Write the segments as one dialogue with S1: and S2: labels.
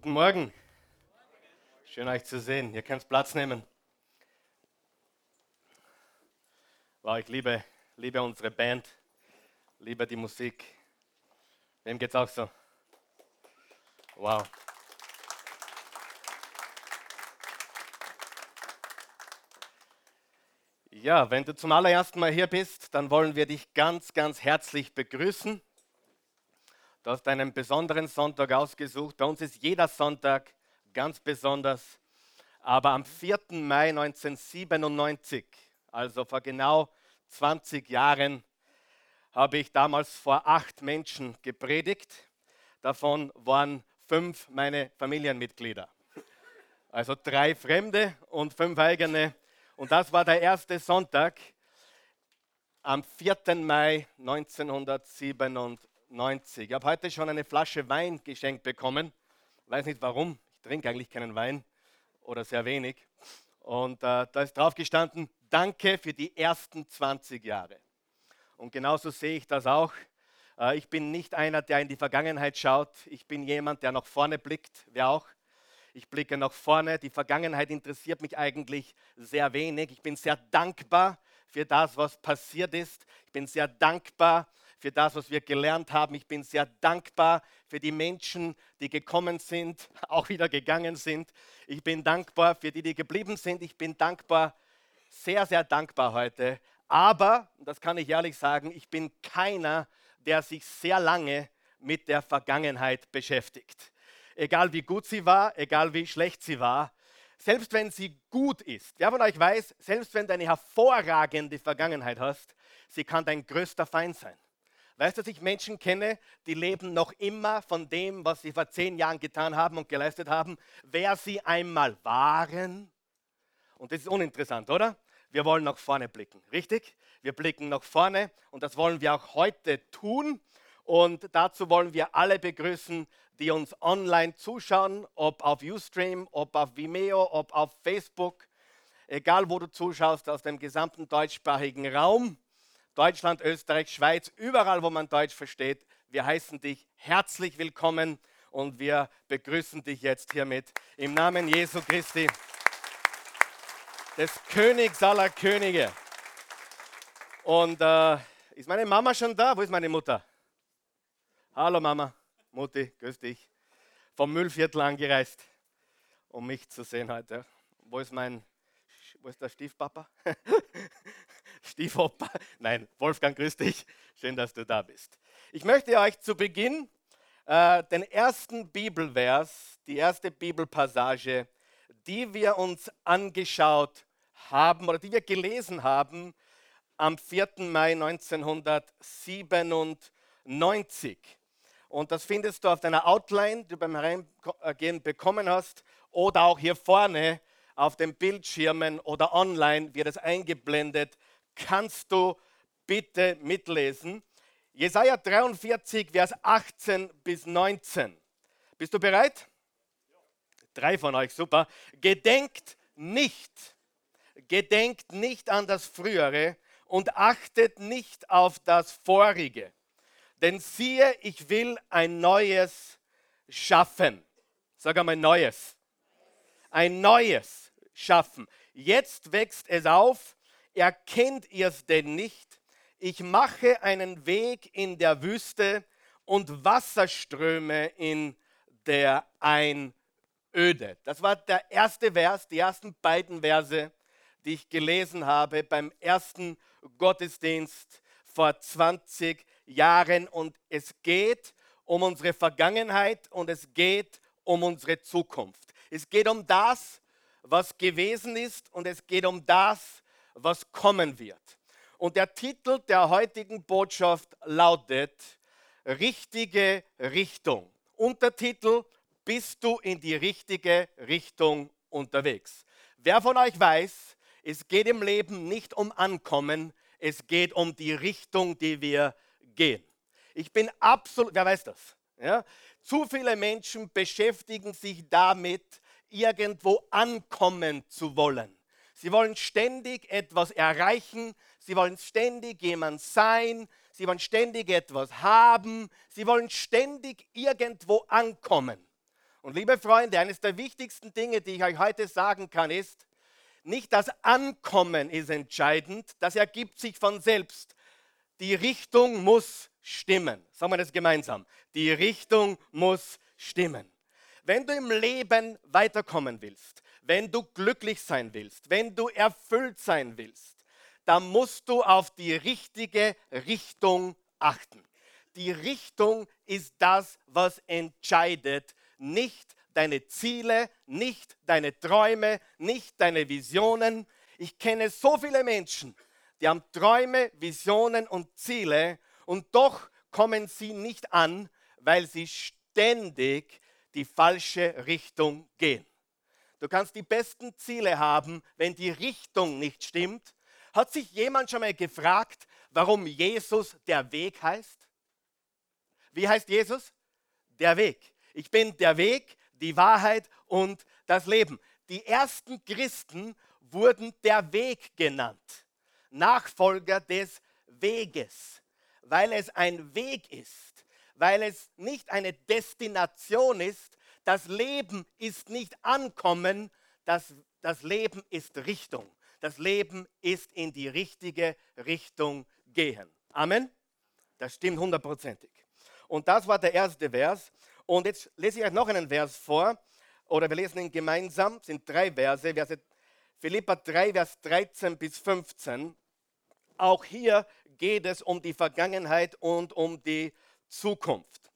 S1: Guten Morgen. Schön euch zu sehen. Ihr könnt Platz nehmen. Wow, ich liebe, liebe unsere Band, liebe die Musik. Wem geht's auch so? Wow. Ja, wenn du zum allerersten Mal hier bist, dann wollen wir dich ganz, ganz herzlich begrüßen. Du hast einen besonderen Sonntag ausgesucht. Bei uns ist jeder Sonntag ganz besonders. Aber am 4. Mai 1997, also vor genau 20 Jahren, habe ich damals vor acht Menschen gepredigt. Davon waren fünf meine Familienmitglieder. Also drei Fremde und fünf eigene. Und das war der erste Sonntag am 4. Mai 1997. 90. Ich habe heute schon eine Flasche Wein geschenkt bekommen. Weiß nicht warum. Ich trinke eigentlich keinen Wein oder sehr wenig. Und äh, da ist drauf gestanden, danke für die ersten 20 Jahre. Und genauso sehe ich das auch. Äh, ich bin nicht einer, der in die Vergangenheit schaut. Ich bin jemand, der nach vorne blickt. Wer auch? Ich blicke nach vorne. Die Vergangenheit interessiert mich eigentlich sehr wenig. Ich bin sehr dankbar für das, was passiert ist. Ich bin sehr dankbar für das, was wir gelernt haben. Ich bin sehr dankbar für die Menschen, die gekommen sind, auch wieder gegangen sind. Ich bin dankbar für die, die geblieben sind. Ich bin dankbar, sehr, sehr dankbar heute. Aber, das kann ich ehrlich sagen, ich bin keiner, der sich sehr lange mit der Vergangenheit beschäftigt. Egal wie gut sie war, egal wie schlecht sie war, selbst wenn sie gut ist. Wer von euch weiß, selbst wenn du eine hervorragende Vergangenheit hast, sie kann dein größter Feind sein. Weißt du, dass ich Menschen kenne, die leben noch immer von dem, was sie vor zehn Jahren getan haben und geleistet haben, wer sie einmal waren. Und das ist uninteressant, oder? Wir wollen nach vorne blicken, richtig? Wir blicken nach vorne und das wollen wir auch heute tun. Und dazu wollen wir alle begrüßen, die uns online zuschauen, ob auf Ustream, ob auf Vimeo, ob auf Facebook, egal wo du zuschaust, aus dem gesamten deutschsprachigen Raum. Deutschland, Österreich, Schweiz, überall, wo man Deutsch versteht. Wir heißen dich herzlich willkommen und wir begrüßen dich jetzt hiermit im Namen Jesu Christi, des Königs aller Könige. Und äh, ist meine Mama schon da? Wo ist meine Mutter? Hallo Mama, Mutti, grüß dich. Vom Müllviertel angereist, um mich zu sehen heute. Wo ist mein, wo ist der Stiefpapa? Stiefoppa. Nein, Wolfgang, grüß dich. Schön, dass du da bist. Ich möchte euch zu Beginn äh, den ersten Bibelvers, die erste Bibelpassage, die wir uns angeschaut haben oder die wir gelesen haben am 4. Mai 1997. Und das findest du auf deiner Outline, die du beim Hereingehen bekommen hast, oder auch hier vorne auf den Bildschirmen oder online wird es eingeblendet kannst du bitte mitlesen. Jesaja 43, Vers 18 bis 19. Bist du bereit? Drei von euch, super. Gedenkt nicht, gedenkt nicht an das Frühere und achtet nicht auf das Vorige. Denn siehe, ich will ein neues schaffen. Sag einmal Neues. Ein Neues schaffen. Jetzt wächst es auf Erkennt ihr es denn nicht? Ich mache einen Weg in der Wüste und Wasserströme in der Einöde. Das war der erste Vers, die ersten beiden Verse, die ich gelesen habe beim ersten Gottesdienst vor 20 Jahren. Und es geht um unsere Vergangenheit und es geht um unsere Zukunft. Es geht um das, was gewesen ist und es geht um das, was kommen wird. Und der Titel der heutigen Botschaft lautet Richtige Richtung. Untertitel Bist du in die richtige Richtung unterwegs? Wer von euch weiß, es geht im Leben nicht um Ankommen, es geht um die Richtung, die wir gehen. Ich bin absolut, wer weiß das? Ja? Zu viele Menschen beschäftigen sich damit, irgendwo ankommen zu wollen. Sie wollen ständig etwas erreichen. Sie wollen ständig jemand sein. Sie wollen ständig etwas haben. Sie wollen ständig irgendwo ankommen. Und liebe Freunde, eines der wichtigsten Dinge, die ich euch heute sagen kann, ist, nicht das Ankommen ist entscheidend, das ergibt sich von selbst. Die Richtung muss stimmen. Sagen wir das gemeinsam. Die Richtung muss stimmen. Wenn du im Leben weiterkommen willst, wenn du glücklich sein willst, wenn du erfüllt sein willst, dann musst du auf die richtige Richtung achten. Die Richtung ist das, was entscheidet, nicht deine Ziele, nicht deine Träume, nicht deine Visionen. Ich kenne so viele Menschen, die haben Träume, Visionen und Ziele und doch kommen sie nicht an, weil sie ständig die falsche Richtung gehen. Du kannst die besten Ziele haben, wenn die Richtung nicht stimmt. Hat sich jemand schon mal gefragt, warum Jesus der Weg heißt? Wie heißt Jesus? Der Weg. Ich bin der Weg, die Wahrheit und das Leben. Die ersten Christen wurden der Weg genannt. Nachfolger des Weges, weil es ein Weg ist, weil es nicht eine Destination ist. Das Leben ist nicht Ankommen, das, das Leben ist Richtung. Das Leben ist in die richtige Richtung gehen. Amen. Das stimmt hundertprozentig. Und das war der erste Vers. Und jetzt lese ich euch noch einen Vers vor, oder wir lesen ihn gemeinsam, das sind drei Verse, Verse Philippa 3, Vers 13 bis 15. Auch hier geht es um die Vergangenheit und um die Zukunft.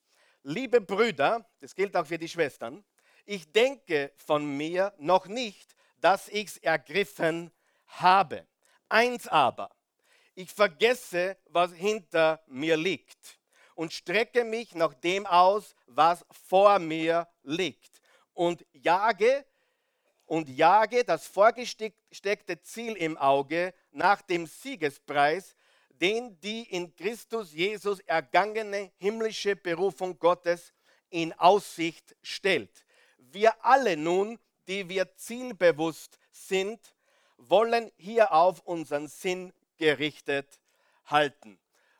S1: Liebe Brüder, das gilt auch für die Schwestern, ich denke von mir noch nicht, dass ich es ergriffen habe. Eins aber, ich vergesse, was hinter mir liegt und strecke mich nach dem aus, was vor mir liegt und jage und jage das vorgesteckte Ziel im Auge nach dem Siegespreis, den die in Christus Jesus ergangene himmlische Berufung Gottes in Aussicht stellt. Wir alle nun, die wir zielbewusst sind, wollen hierauf unseren Sinn gerichtet halten.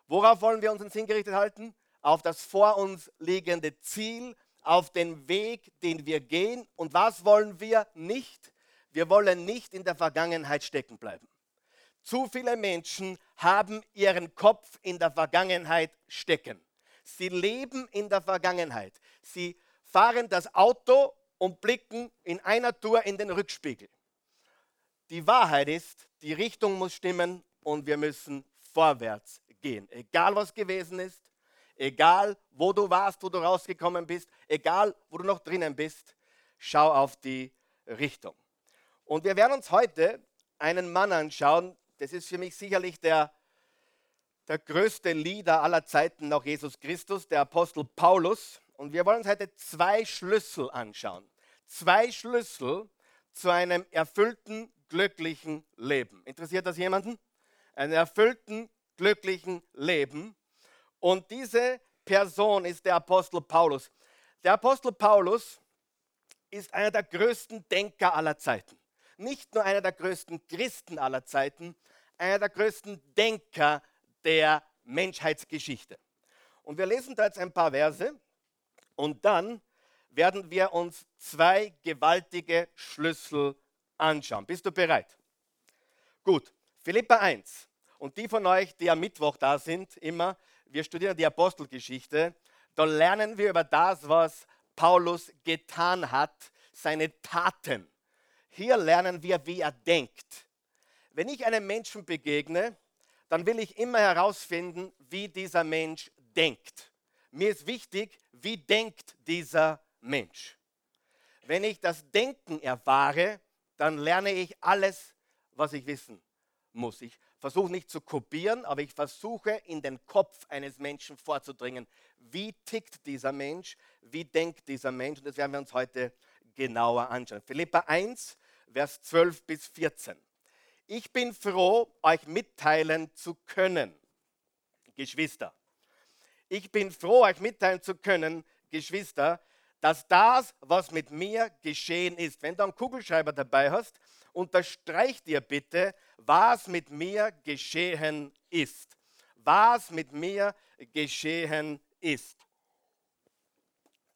S1: Worauf wollen wir unseren Sinn gerichtet halten? Auf das vor uns liegende Ziel, auf den Weg, den wir gehen. Und was wollen wir nicht? Wir wollen nicht in der Vergangenheit stecken bleiben. Zu viele Menschen haben ihren Kopf in der Vergangenheit stecken. Sie leben in der Vergangenheit. Sie fahren das Auto und blicken in einer Tour in den Rückspiegel. Die Wahrheit ist, die Richtung muss stimmen und wir müssen vorwärts gehen. Egal was gewesen ist, egal wo du warst, wo du rausgekommen bist, egal wo du noch drinnen bist, schau auf die Richtung. Und wir werden uns heute einen Mann anschauen, das ist für mich sicherlich der, der größte Leader aller Zeiten nach Jesus Christus, der Apostel Paulus. Und wir wollen uns heute zwei Schlüssel anschauen. Zwei Schlüssel zu einem erfüllten, glücklichen Leben. Interessiert das jemanden? Einen erfüllten, glücklichen Leben. Und diese Person ist der Apostel Paulus. Der Apostel Paulus ist einer der größten Denker aller Zeiten. Nicht nur einer der größten Christen aller Zeiten, einer der größten Denker der Menschheitsgeschichte. Und wir lesen da jetzt ein paar Verse und dann werden wir uns zwei gewaltige Schlüssel anschauen. Bist du bereit? Gut, Philippa 1. Und die von euch, die am Mittwoch da sind, immer, wir studieren die Apostelgeschichte, da lernen wir über das, was Paulus getan hat, seine Taten. Hier lernen wir, wie er denkt. Wenn ich einem Menschen begegne, dann will ich immer herausfinden, wie dieser Mensch denkt. Mir ist wichtig, wie denkt dieser Mensch. Wenn ich das Denken erfahre, dann lerne ich alles, was ich wissen muss. Ich versuche nicht zu kopieren, aber ich versuche in den Kopf eines Menschen vorzudringen. Wie tickt dieser Mensch? Wie denkt dieser Mensch? Und das werden wir uns heute genauer anschauen. Philippa 1, Vers 12 bis 14. Ich bin froh, euch mitteilen zu können, Geschwister. Ich bin froh, euch mitteilen zu können, Geschwister, dass das, was mit mir geschehen ist, wenn du einen Kugelschreiber dabei hast, unterstreich dir bitte, was mit mir geschehen ist. Was mit mir geschehen ist.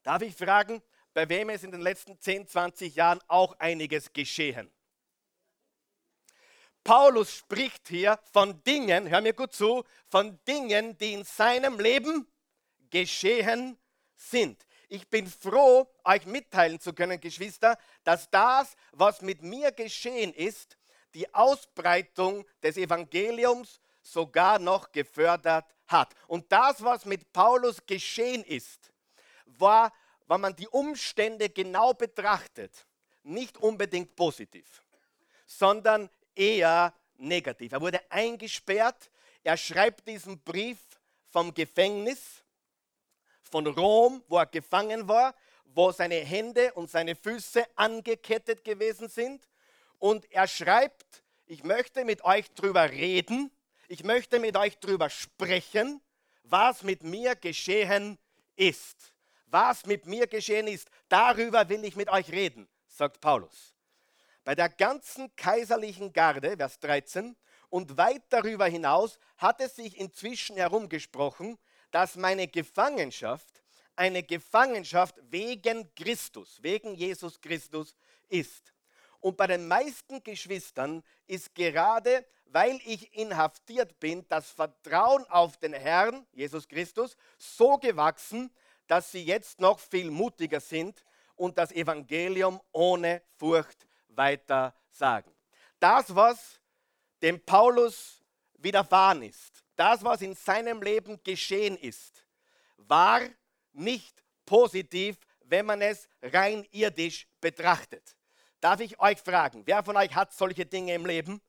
S1: Darf ich fragen, bei wem ist in den letzten 10, 20 Jahren auch einiges geschehen. Paulus spricht hier von Dingen, hör mir gut zu, von Dingen, die in seinem Leben geschehen sind. Ich bin froh, euch mitteilen zu können, Geschwister, dass das, was mit mir geschehen ist, die Ausbreitung des Evangeliums sogar noch gefördert hat. Und das, was mit Paulus geschehen ist, war, wenn man die Umstände genau betrachtet, nicht unbedingt positiv, sondern eher negativ. Er wurde eingesperrt, er schreibt diesen Brief vom Gefängnis von Rom, wo er gefangen war, wo seine Hände und seine Füße angekettet gewesen sind. Und er schreibt, ich möchte mit euch drüber reden, ich möchte mit euch drüber sprechen, was mit mir geschehen ist. Was mit mir geschehen ist, darüber will ich mit euch reden, sagt Paulus. Bei der ganzen kaiserlichen Garde, Vers 13, und weit darüber hinaus hat es sich inzwischen herumgesprochen, dass meine Gefangenschaft eine Gefangenschaft wegen Christus, wegen Jesus Christus ist. Und bei den meisten Geschwistern ist gerade, weil ich inhaftiert bin, das Vertrauen auf den Herrn, Jesus Christus, so gewachsen, dass sie jetzt noch viel mutiger sind und das Evangelium ohne Furcht weiter sagen. Das, was dem Paulus widerfahren ist, das, was in seinem Leben geschehen ist, war nicht positiv, wenn man es rein irdisch betrachtet. Darf ich euch fragen, wer von euch hat solche Dinge im Leben,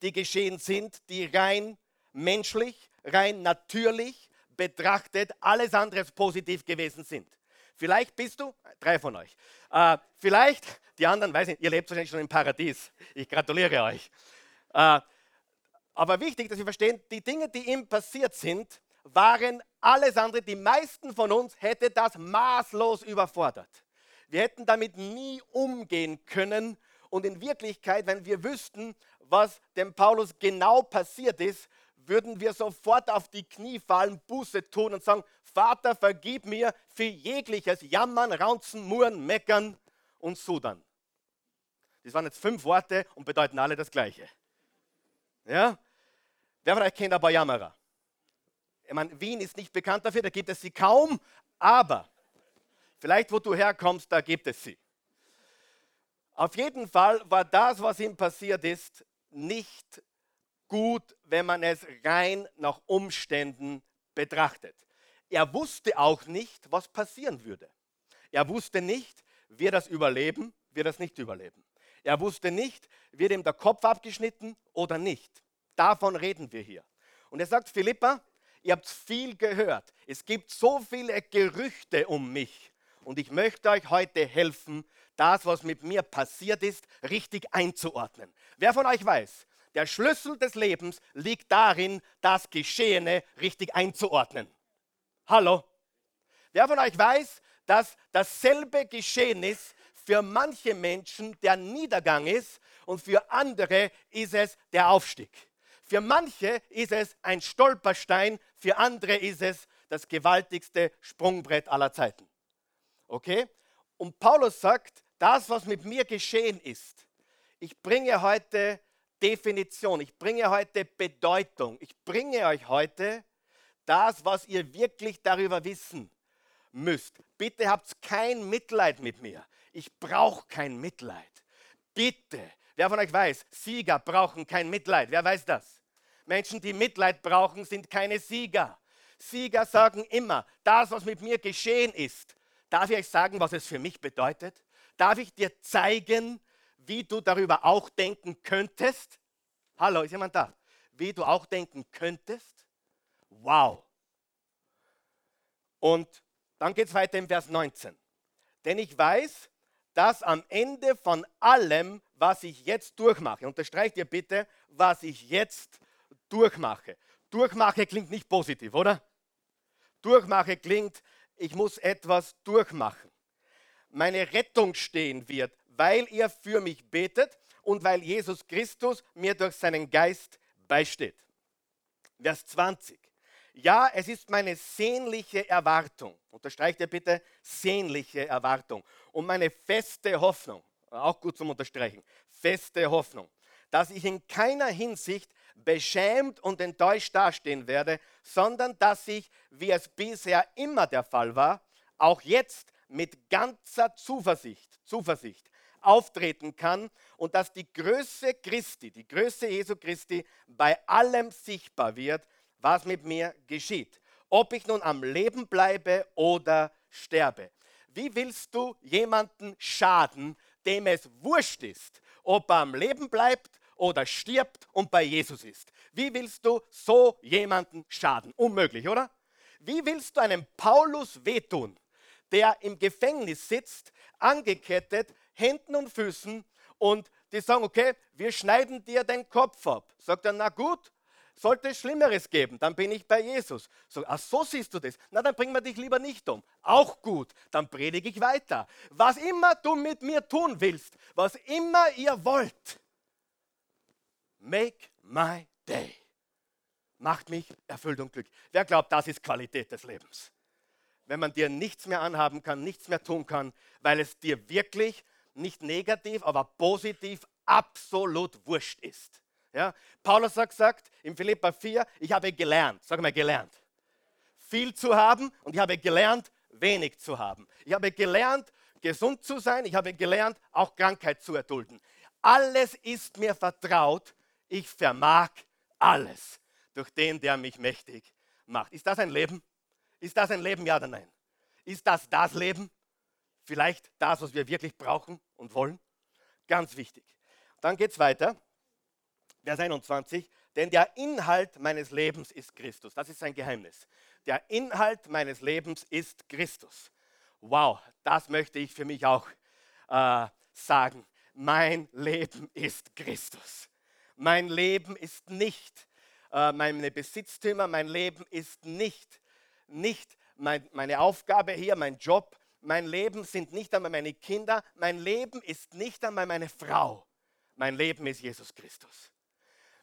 S1: die geschehen sind, die rein menschlich, rein natürlich betrachtet alles andere positiv gewesen sind? Vielleicht bist du, drei von euch, äh, vielleicht, die anderen, weiß nicht, ihr lebt wahrscheinlich schon im Paradies. Ich gratuliere euch. Äh, aber wichtig, dass wir verstehen, die Dinge, die ihm passiert sind, waren alles andere, die meisten von uns hätte das maßlos überfordert. Wir hätten damit nie umgehen können. Und in Wirklichkeit, wenn wir wüssten, was dem Paulus genau passiert ist, würden wir sofort auf die Knie fallen, Buße tun und sagen, Vater, vergib mir für jegliches Jammern, Raunzen, Murren, Meckern und Sudern. Das waren jetzt fünf Worte und bedeuten alle das Gleiche. Ja? Wer von euch kennt paar Jammerer? Ich meine, Wien ist nicht bekannt dafür, da gibt es sie kaum, aber vielleicht wo du herkommst, da gibt es sie. Auf jeden Fall war das, was ihm passiert ist, nicht gut, wenn man es rein nach Umständen betrachtet. Er wusste auch nicht, was passieren würde. Er wusste nicht, wird das überleben, wird das nicht überleben. Er wusste nicht, wird ihm der Kopf abgeschnitten oder nicht. Davon reden wir hier. Und er sagt, Philippa, ihr habt viel gehört. Es gibt so viele Gerüchte um mich. Und ich möchte euch heute helfen, das, was mit mir passiert ist, richtig einzuordnen. Wer von euch weiß, der Schlüssel des Lebens liegt darin, das Geschehene richtig einzuordnen. Hallo? Wer von euch weiß, dass dasselbe geschehen ist für manche Menschen der Niedergang ist und für andere ist es der Aufstieg. Für manche ist es ein Stolperstein, für andere ist es das gewaltigste Sprungbrett aller Zeiten. Okay? Und Paulus sagt, das, was mit mir geschehen ist, ich bringe heute Definition, ich bringe heute Bedeutung, ich bringe euch heute das, was ihr wirklich darüber wissen müsst. Bitte habt kein Mitleid mit mir. Ich brauche kein Mitleid. Bitte. Wer von euch weiß, Sieger brauchen kein Mitleid. Wer weiß das? Menschen, die Mitleid brauchen, sind keine Sieger. Sieger sagen immer, das, was mit mir geschehen ist, darf ich euch sagen, was es für mich bedeutet? Darf ich dir zeigen, wie du darüber auch denken könntest? Hallo, ist jemand da? Wie du auch denken könntest? Wow. Und dann geht es weiter im Vers 19. Denn ich weiß, dass am Ende von allem, was ich jetzt durchmache, unterstreicht ihr bitte, was ich jetzt durchmache. Durchmache klingt nicht positiv, oder? Durchmache klingt, ich muss etwas durchmachen. Meine Rettung stehen wird, weil ihr für mich betet und weil Jesus Christus mir durch seinen Geist beisteht. Vers 20. Ja, es ist meine sehnliche Erwartung, Unterstreicht ihr bitte sehnliche Erwartung. Und meine feste Hoffnung, auch gut zum Unterstreichen, feste Hoffnung, dass ich in keiner Hinsicht beschämt und enttäuscht dastehen werde, sondern dass ich, wie es bisher immer der Fall war, auch jetzt mit ganzer Zuversicht, Zuversicht auftreten kann und dass die Größe Christi, die Größe Jesu Christi bei allem sichtbar wird, was mit mir geschieht. Ob ich nun am Leben bleibe oder sterbe. Wie willst du jemanden schaden, dem es wurscht ist, ob er am Leben bleibt oder stirbt und bei Jesus ist? Wie willst du so jemanden schaden? Unmöglich, oder? Wie willst du einem Paulus wehtun, der im Gefängnis sitzt, angekettet, Händen und Füßen und die sagen, okay, wir schneiden dir den Kopf ab. Sagt er, na gut, sollte es Schlimmeres geben, dann bin ich bei Jesus. So, ach so siehst du das. Na, dann bringen wir dich lieber nicht um. Auch gut, dann predige ich weiter. Was immer du mit mir tun willst, was immer ihr wollt, make my day. Macht mich erfüllt und glücklich. Wer glaubt, das ist Qualität des Lebens? Wenn man dir nichts mehr anhaben kann, nichts mehr tun kann, weil es dir wirklich nicht negativ, aber positiv absolut wurscht ist. Ja? Paulus hat gesagt in Philippa 4, ich habe gelernt, sag mal gelernt, viel zu haben und ich habe gelernt, wenig zu haben. Ich habe gelernt, gesund zu sein, ich habe gelernt, auch Krankheit zu erdulden. Alles ist mir vertraut, ich vermag alles durch den, der mich mächtig macht. Ist das ein Leben? Ist das ein Leben, ja oder nein? Ist das das Leben? Vielleicht das, was wir wirklich brauchen und wollen? Ganz wichtig. Dann geht es weiter. Vers 21. Denn der Inhalt meines Lebens ist Christus. Das ist sein Geheimnis. Der Inhalt meines Lebens ist Christus. Wow, das möchte ich für mich auch äh, sagen. Mein Leben ist Christus. Mein Leben ist nicht äh, meine Besitztümer, mein Leben ist nicht, nicht mein, meine Aufgabe hier, mein Job, mein Leben sind nicht einmal meine Kinder, mein Leben ist nicht einmal meine Frau. Mein Leben ist Jesus Christus.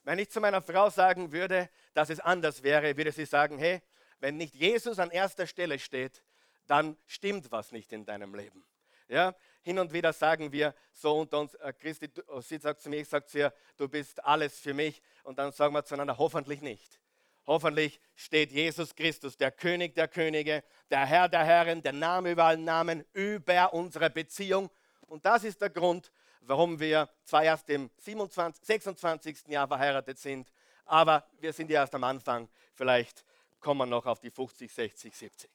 S1: Wenn ich zu meiner Frau sagen würde, dass es anders wäre, würde sie sagen, hey, wenn nicht Jesus an erster Stelle steht, dann stimmt was nicht in deinem Leben. Ja, hin und wieder sagen wir so unter uns, äh, Christi, oh, sie sagt zu mir, ich sage zu ihr, du bist alles für mich. Und dann sagen wir zueinander, hoffentlich nicht. Hoffentlich steht Jesus Christus, der König der Könige, der Herr der Herren, der Name über allen Namen, über unsere Beziehung. Und das ist der Grund, warum wir zwar erst im 27, 26. Jahr verheiratet sind, aber wir sind ja erst am Anfang. Vielleicht kommen wir noch auf die 50, 60, 70.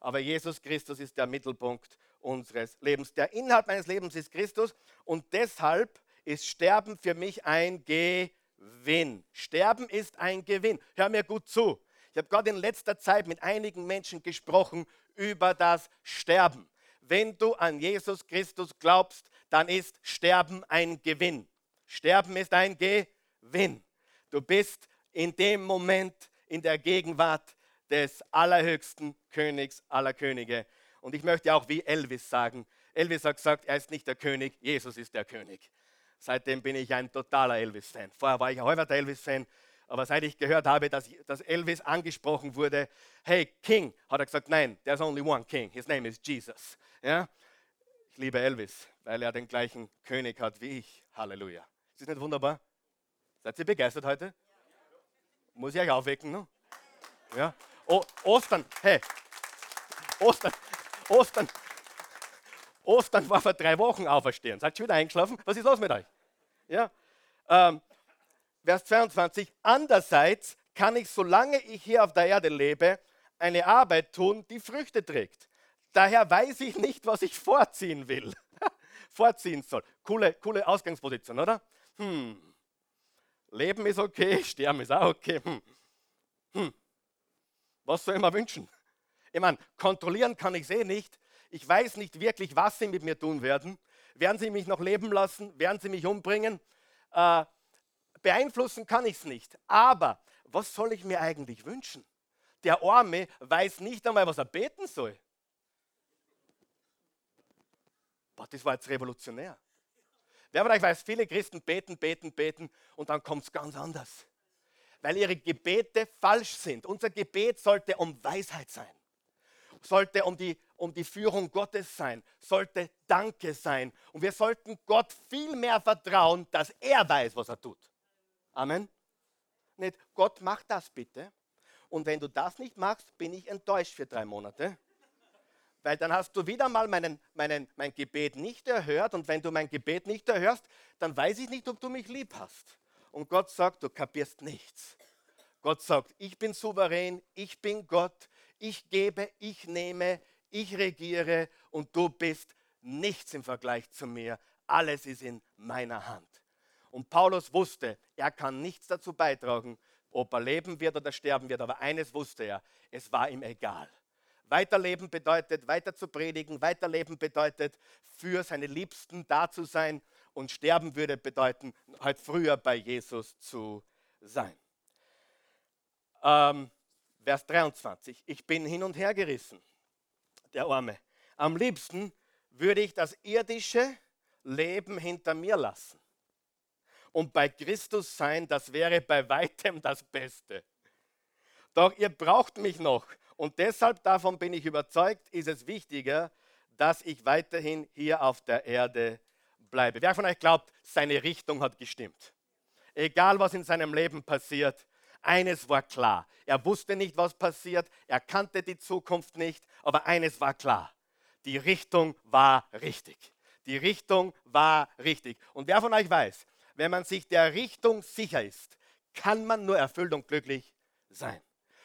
S1: Aber Jesus Christus ist der Mittelpunkt unseres Lebens. Der Inhalt meines Lebens ist Christus und deshalb ist Sterben für mich ein Gewinn. Sterben ist ein Gewinn. Hör mir gut zu. Ich habe gerade in letzter Zeit mit einigen Menschen gesprochen über das Sterben. Wenn du an Jesus Christus glaubst, dann ist Sterben ein Gewinn. Sterben ist ein Gewinn. Du bist in dem Moment in der Gegenwart des allerhöchsten Königs aller Könige. Und ich möchte auch wie Elvis sagen, Elvis hat gesagt, er ist nicht der König, Jesus ist der König. Seitdem bin ich ein totaler Elvis-Fan. Vorher war ich ein halber Elvis-Fan, aber seit ich gehört habe, dass, dass Elvis angesprochen wurde, hey King, hat er gesagt, nein, there's only one King, his name is Jesus. Ja? Ich liebe Elvis, weil er den gleichen König hat wie ich. Halleluja. Ist das nicht wunderbar? Seid ihr begeistert heute? Muss ich euch aufwecken? Ne? Ja? O Ostern, hey, Ostern, Ostern, Ostern war vor drei Wochen auferstehen. Seid ihr wieder eingeschlafen? Was ist los mit euch? Ja? Ähm, Vers 22. Andererseits kann ich, solange ich hier auf der Erde lebe, eine Arbeit tun, die Früchte trägt. Daher weiß ich nicht, was ich vorziehen will. Vorziehen soll. Coole, coole Ausgangsposition, oder? Hm. Leben ist okay, sterben ist auch okay. Hm. Hm. Was soll ich mir wünschen? Ich meine, kontrollieren kann ich eh nicht. Ich weiß nicht wirklich, was sie mit mir tun werden. Werden sie mich noch leben lassen? Werden sie mich umbringen? Äh, beeinflussen kann ich es nicht. Aber was soll ich mir eigentlich wünschen? Der Arme weiß nicht einmal, was er beten soll. Boah, das war jetzt revolutionär. Wer von euch weiß, viele Christen beten, beten, beten und dann kommt es ganz anders. Weil ihre Gebete falsch sind. Unser Gebet sollte um Weisheit sein sollte um die, um die Führung Gottes sein, sollte Danke sein. Und wir sollten Gott viel mehr vertrauen, dass er weiß, was er tut. Amen. Nicht, Gott, mach das bitte. Und wenn du das nicht machst, bin ich enttäuscht für drei Monate. Weil dann hast du wieder mal meinen, meinen, mein Gebet nicht erhört. Und wenn du mein Gebet nicht erhörst, dann weiß ich nicht, ob du mich lieb hast. Und Gott sagt, du kapierst nichts. Gott sagt, ich bin souverän, ich bin Gott, ich gebe, ich nehme, ich regiere und du bist nichts im Vergleich zu mir. Alles ist in meiner Hand. Und Paulus wusste, er kann nichts dazu beitragen, ob er leben wird oder sterben wird, aber eines wusste er, es war ihm egal. Weiterleben bedeutet, weiter zu predigen, weiterleben bedeutet, für seine Liebsten da zu sein und sterben würde bedeuten, halt früher bei Jesus zu sein. Ähm, Vers 23. Ich bin hin und her gerissen, der Arme. Am liebsten würde ich das irdische Leben hinter mir lassen. Und bei Christus sein, das wäre bei weitem das Beste. Doch ihr braucht mich noch. Und deshalb, davon bin ich überzeugt, ist es wichtiger, dass ich weiterhin hier auf der Erde bleibe. Wer von euch glaubt, seine Richtung hat gestimmt? Egal, was in seinem Leben passiert, eines war klar. Er wusste nicht, was passiert, er kannte die Zukunft nicht, aber eines war klar. Die Richtung war richtig. Die Richtung war richtig. Und wer von euch weiß, wenn man sich der Richtung sicher ist, kann man nur erfüllt und glücklich sein.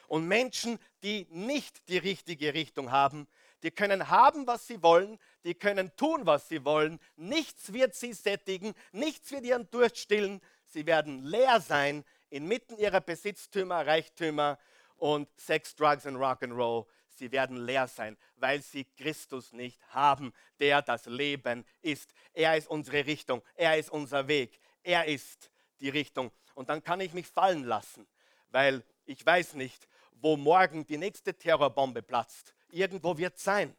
S1: Und Menschen, die nicht die richtige Richtung haben, die können haben, was sie wollen, die können tun, was sie wollen. Nichts wird sie sättigen, nichts wird ihren Durst stillen. Sie werden leer sein inmitten ihrer Besitztümer, Reichtümer und Sex, Drugs und Rock'n'Roll. Sie werden leer sein, weil sie Christus nicht haben, der das Leben ist. Er ist unsere Richtung, er ist unser Weg, er ist die Richtung. Und dann kann ich mich fallen lassen, weil ich weiß nicht, wo morgen die nächste Terrorbombe platzt. Irgendwo wird es sein.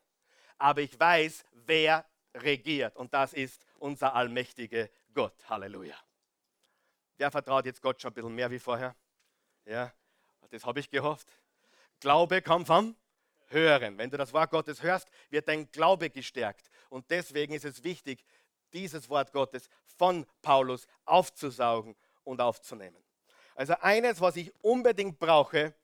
S1: Aber ich weiß, wer regiert. Und das ist unser allmächtiger Gott. Halleluja. Wer vertraut jetzt Gott schon ein bisschen mehr wie vorher? Ja, das habe ich gehofft. Glaube kommt vom Hören. Wenn du das Wort Gottes hörst, wird dein Glaube gestärkt. Und deswegen ist es wichtig, dieses Wort Gottes von Paulus aufzusaugen und aufzunehmen. Also eines, was ich unbedingt brauche,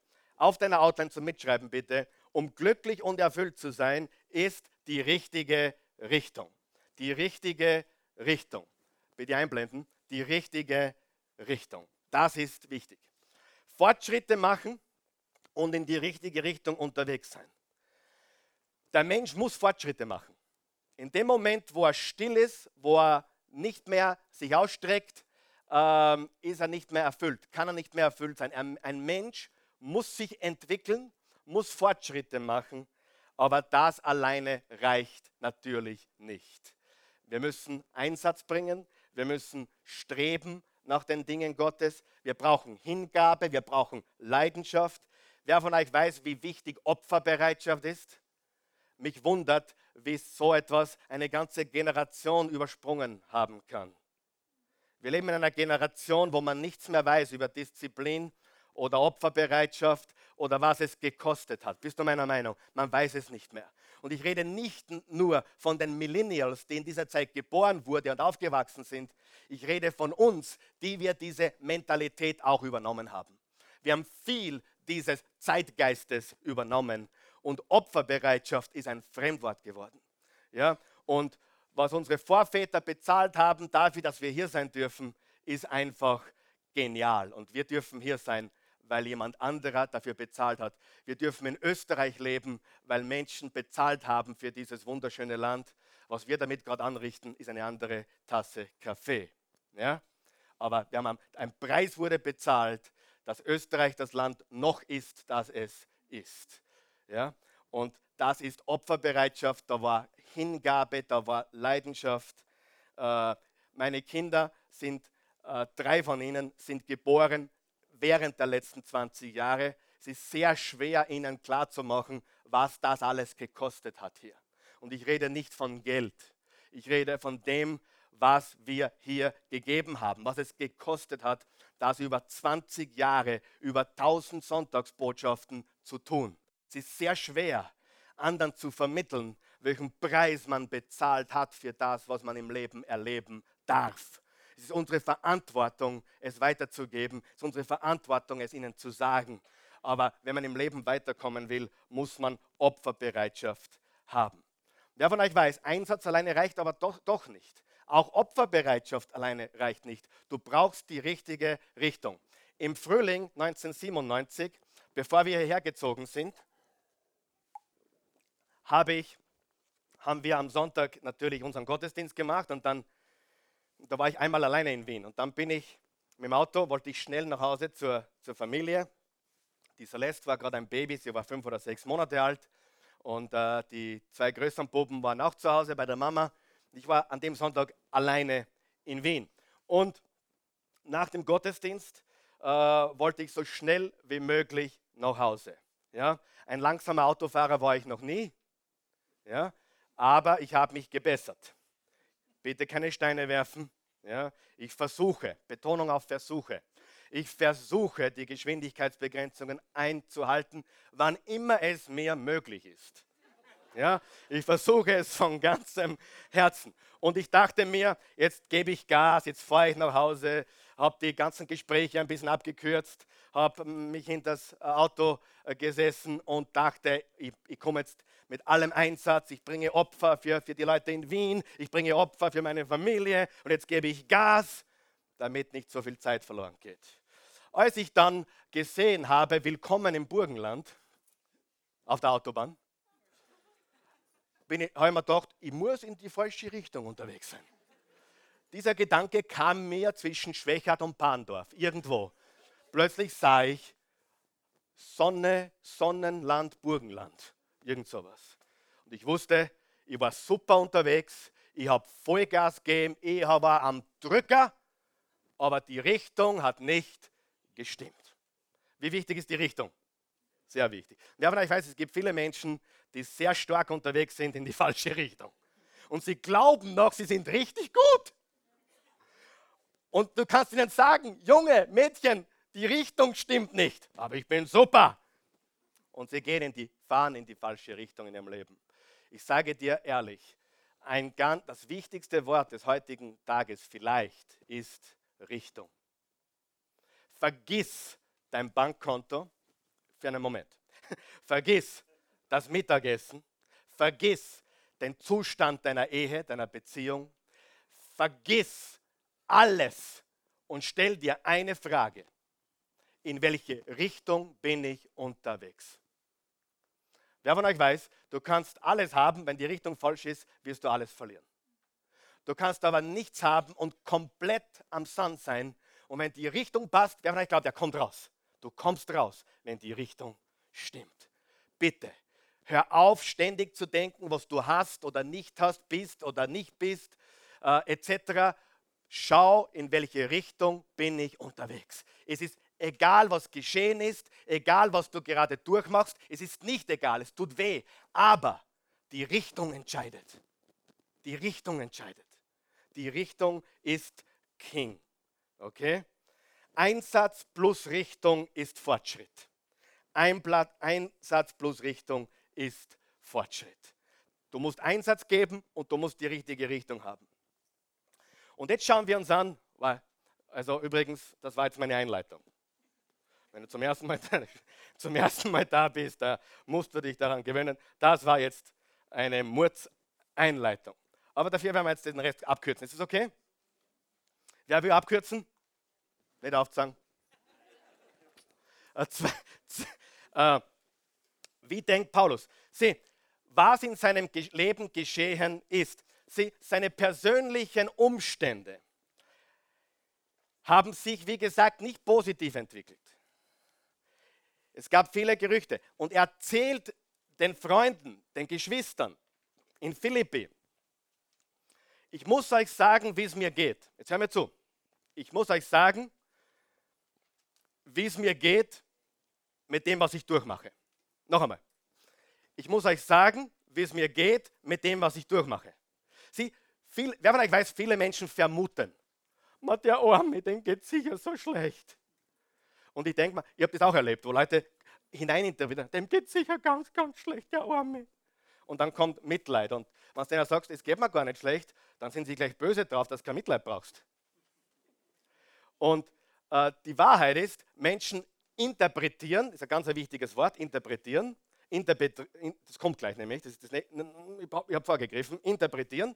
S1: auf deiner Outline zum Mitschreiben bitte, um glücklich und erfüllt zu sein, ist die richtige Richtung. Die richtige Richtung. Bitte einblenden. Die richtige Richtung. Das ist wichtig. Fortschritte machen und in die richtige Richtung unterwegs sein. Der Mensch muss Fortschritte machen. In dem Moment, wo er still ist, wo er nicht mehr sich ausstreckt, ähm, ist er nicht mehr erfüllt, kann er nicht mehr erfüllt sein. Ein, ein Mensch muss sich entwickeln, muss Fortschritte machen, aber das alleine reicht natürlich nicht. Wir müssen Einsatz bringen, wir müssen streben, nach den Dingen Gottes. Wir brauchen Hingabe, wir brauchen Leidenschaft. Wer von euch weiß, wie wichtig Opferbereitschaft ist? Mich wundert, wie so etwas eine ganze Generation übersprungen haben kann. Wir leben in einer Generation, wo man nichts mehr weiß über Disziplin oder Opferbereitschaft oder was es gekostet hat. Bist du meiner Meinung? Man weiß es nicht mehr. Und ich rede nicht nur von den Millennials, die in dieser Zeit geboren wurden und aufgewachsen sind. Ich rede von uns, die wir diese Mentalität auch übernommen haben. Wir haben viel dieses Zeitgeistes übernommen und Opferbereitschaft ist ein Fremdwort geworden. Ja? Und was unsere Vorväter bezahlt haben dafür, dass wir hier sein dürfen, ist einfach genial. Und wir dürfen hier sein, weil jemand anderer dafür bezahlt hat. Wir dürfen in Österreich leben, weil Menschen bezahlt haben für dieses wunderschöne Land. Was wir damit gerade anrichten, ist eine andere Tasse Kaffee. Ja? Aber wir haben, ein Preis wurde bezahlt, dass Österreich das Land noch ist, das es ist. Ja? Und das ist Opferbereitschaft, da war Hingabe, da war Leidenschaft. Äh, meine Kinder sind, äh, drei von ihnen sind geboren während der letzten 20 Jahre. Es ist sehr schwer, ihnen klarzumachen, was das alles gekostet hat hier. Und ich rede nicht von Geld. Ich rede von dem, was wir hier gegeben haben, was es gekostet hat, das über 20 Jahre, über 1000 Sonntagsbotschaften zu tun. Es ist sehr schwer, anderen zu vermitteln, welchen Preis man bezahlt hat für das, was man im Leben erleben darf. Es ist unsere Verantwortung, es weiterzugeben. Es ist unsere Verantwortung, es ihnen zu sagen. Aber wenn man im Leben weiterkommen will, muss man Opferbereitschaft haben. Wer von euch weiß, Einsatz alleine reicht aber doch, doch nicht. Auch Opferbereitschaft alleine reicht nicht. Du brauchst die richtige Richtung. Im Frühling 1997, bevor wir hierher gezogen sind, habe ich, haben wir am Sonntag natürlich unseren Gottesdienst gemacht und dann da war ich einmal alleine in Wien. Und dann bin ich mit dem Auto, wollte ich schnell nach Hause zur, zur Familie. Die Celeste war gerade ein Baby, sie war fünf oder sechs Monate alt. Und äh, die zwei größeren Buben waren auch zu Hause bei der Mama. Ich war an dem Sonntag alleine in Wien. Und nach dem Gottesdienst äh, wollte ich so schnell wie möglich nach Hause. Ja? Ein langsamer Autofahrer war ich noch nie, ja? aber ich habe mich gebessert. Bitte keine Steine werfen. Ja? Ich versuche, Betonung auf Versuche. Ich versuche, die Geschwindigkeitsbegrenzungen einzuhalten, wann immer es mir möglich ist. Ja, ich versuche es von ganzem Herzen. Und ich dachte mir, jetzt gebe ich Gas, jetzt fahre ich nach Hause, habe die ganzen Gespräche ein bisschen abgekürzt, habe mich in das Auto äh, gesessen und dachte, ich, ich komme jetzt mit allem Einsatz, ich bringe Opfer für, für die Leute in Wien, ich bringe Opfer für meine Familie und jetzt gebe ich Gas, damit nicht so viel Zeit verloren geht. Als ich dann gesehen habe, willkommen im Burgenland auf der Autobahn, bin ich, habe ich mir gedacht, ich muss in die falsche Richtung unterwegs sein. Dieser Gedanke kam mir zwischen Schwächert und Bahndorf, irgendwo. Plötzlich sah ich Sonne, Sonnenland, Burgenland. Irgend sowas. Und ich wusste, ich war super unterwegs, ich habe Vollgas gegeben, ich war am Drücker, aber die Richtung hat nicht gestimmt. Wie wichtig ist die Richtung? Sehr wichtig. Ja, aber ich weiß, es gibt viele Menschen, die sehr stark unterwegs sind in die falsche Richtung. Und sie glauben noch, sie sind richtig gut. Und du kannst ihnen sagen, Junge, Mädchen, die Richtung stimmt nicht, aber ich bin super und sie gehen in die, fahren in die falsche Richtung in ihrem Leben. Ich sage dir ehrlich, ein ganz, das wichtigste Wort des heutigen Tages vielleicht ist Richtung. Vergiss dein Bankkonto für einen Moment. Vergiss das Mittagessen. Vergiss den Zustand deiner Ehe, deiner Beziehung. Vergiss alles und stell dir eine Frage. In welche Richtung bin ich unterwegs? Wer von euch weiß, du kannst alles haben, wenn die Richtung falsch ist, wirst du alles verlieren. Du kannst aber nichts haben und komplett am Sand sein. Und wenn die Richtung passt, wer von euch glaubt, der kommt raus. Du kommst raus, wenn die Richtung stimmt. Bitte, hör auf, ständig zu denken, was du hast oder nicht hast, bist oder nicht bist, äh, etc. Schau, in welche Richtung bin ich unterwegs. Es ist egal was geschehen ist, egal was du gerade durchmachst, es ist nicht egal, es tut weh, aber die Richtung entscheidet. Die Richtung entscheidet. Die Richtung ist King. Okay? Einsatz plus Richtung ist Fortschritt. Ein Blatt, Einsatz plus Richtung ist Fortschritt. Du musst Einsatz geben und du musst die richtige Richtung haben. Und jetzt schauen wir uns an, also übrigens, das war jetzt meine Einleitung. Wenn du zum ersten Mal, zum ersten Mal da bist, da musst du dich daran gewöhnen. Das war jetzt eine Murz-Einleitung. Aber dafür werden wir jetzt den Rest abkürzen. Ist das okay? Wer will abkürzen? Nicht aufzahlen. Äh, äh, wie denkt Paulus? Sieh, was in seinem Leben geschehen ist, sieh, seine persönlichen Umstände haben sich, wie gesagt, nicht positiv entwickelt. Es gab viele Gerüchte. Und er erzählt den Freunden, den Geschwistern in Philippi, ich muss euch sagen, wie es mir geht. Jetzt hör mir zu. Ich muss euch sagen, wie es mir geht mit dem, was ich durchmache. Noch einmal. Ich muss euch sagen, wie es mir geht mit dem, was ich durchmache. Sie, viel, wer von euch weiß, viele Menschen vermuten, der Arme, dem geht sicher so schlecht. Und ich denke mal, ihr habt das auch erlebt, wo Leute hineinintervenieren, dem geht sicher ganz, ganz schlecht, der Arme. Und dann kommt Mitleid. Und wenn du denen sagst, es geht mir gar nicht schlecht, dann sind sie gleich böse drauf, dass du kein Mitleid brauchst. Und äh, die Wahrheit ist, Menschen interpretieren, das ist ein ganz wichtiges Wort, interpretieren, interpret, das kommt gleich nämlich, das das, ich habe vorgegriffen, interpretieren,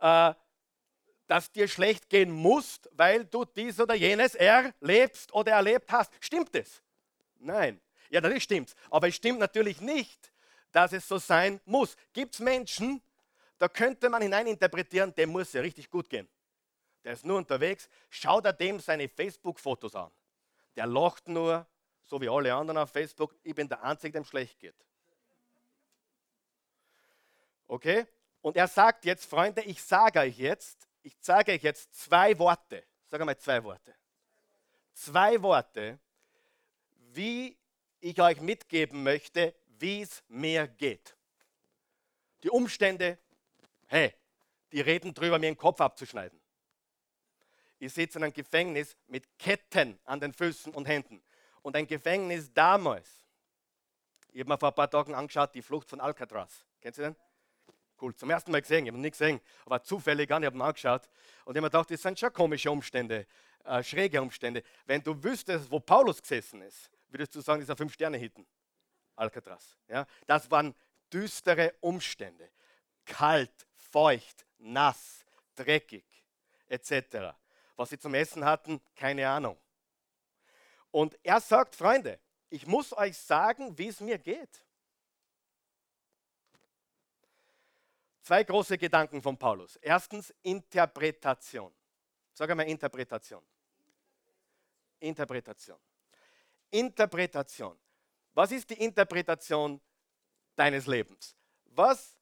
S1: äh, dass dir schlecht gehen muss, weil du dies oder jenes erlebst oder erlebt hast. Stimmt es? Nein. Ja, das stimmt. Aber es stimmt natürlich nicht, dass es so sein muss. Gibt es Menschen, da könnte man hineininterpretieren, dem muss ja richtig gut gehen. Der ist nur unterwegs, schaut er dem seine Facebook-Fotos an. Der lacht nur, so wie alle anderen auf Facebook. Ich bin der Einzige, dem schlecht geht. Okay? Und er sagt jetzt, Freunde, ich sage euch jetzt, ich sage euch jetzt zwei Worte. Sag einmal zwei Worte. Zwei Worte, wie ich euch mitgeben möchte, wie es mir geht. Die Umstände, hey, die reden drüber, mir den Kopf abzuschneiden. Ich sitze in einem Gefängnis mit Ketten an den Füßen und Händen. Und ein Gefängnis damals, ich habe mir vor ein paar Tagen angeschaut, die Flucht von Alcatraz. Kennst du den? Cool, zum ersten Mal gesehen, ich habe ihn nicht gesehen, aber zufällig an, ich habe ihn angeschaut und ich habe mir gedacht, das sind schon komische Umstände, äh, schräge Umstände. Wenn du wüsstest, wo Paulus gesessen ist, würdest du sagen, ein Fünf-Sterne-Hitten, Alcatraz. Ja? Das waren düstere Umstände, kalt, feucht, nass, dreckig, etc. Was sie zum Essen hatten, keine Ahnung. Und er sagt, Freunde, ich muss euch sagen, wie es mir geht. Zwei große Gedanken von Paulus. Erstens Interpretation. Sag einmal Interpretation. Interpretation. Interpretation. Was ist die Interpretation deines Lebens? Was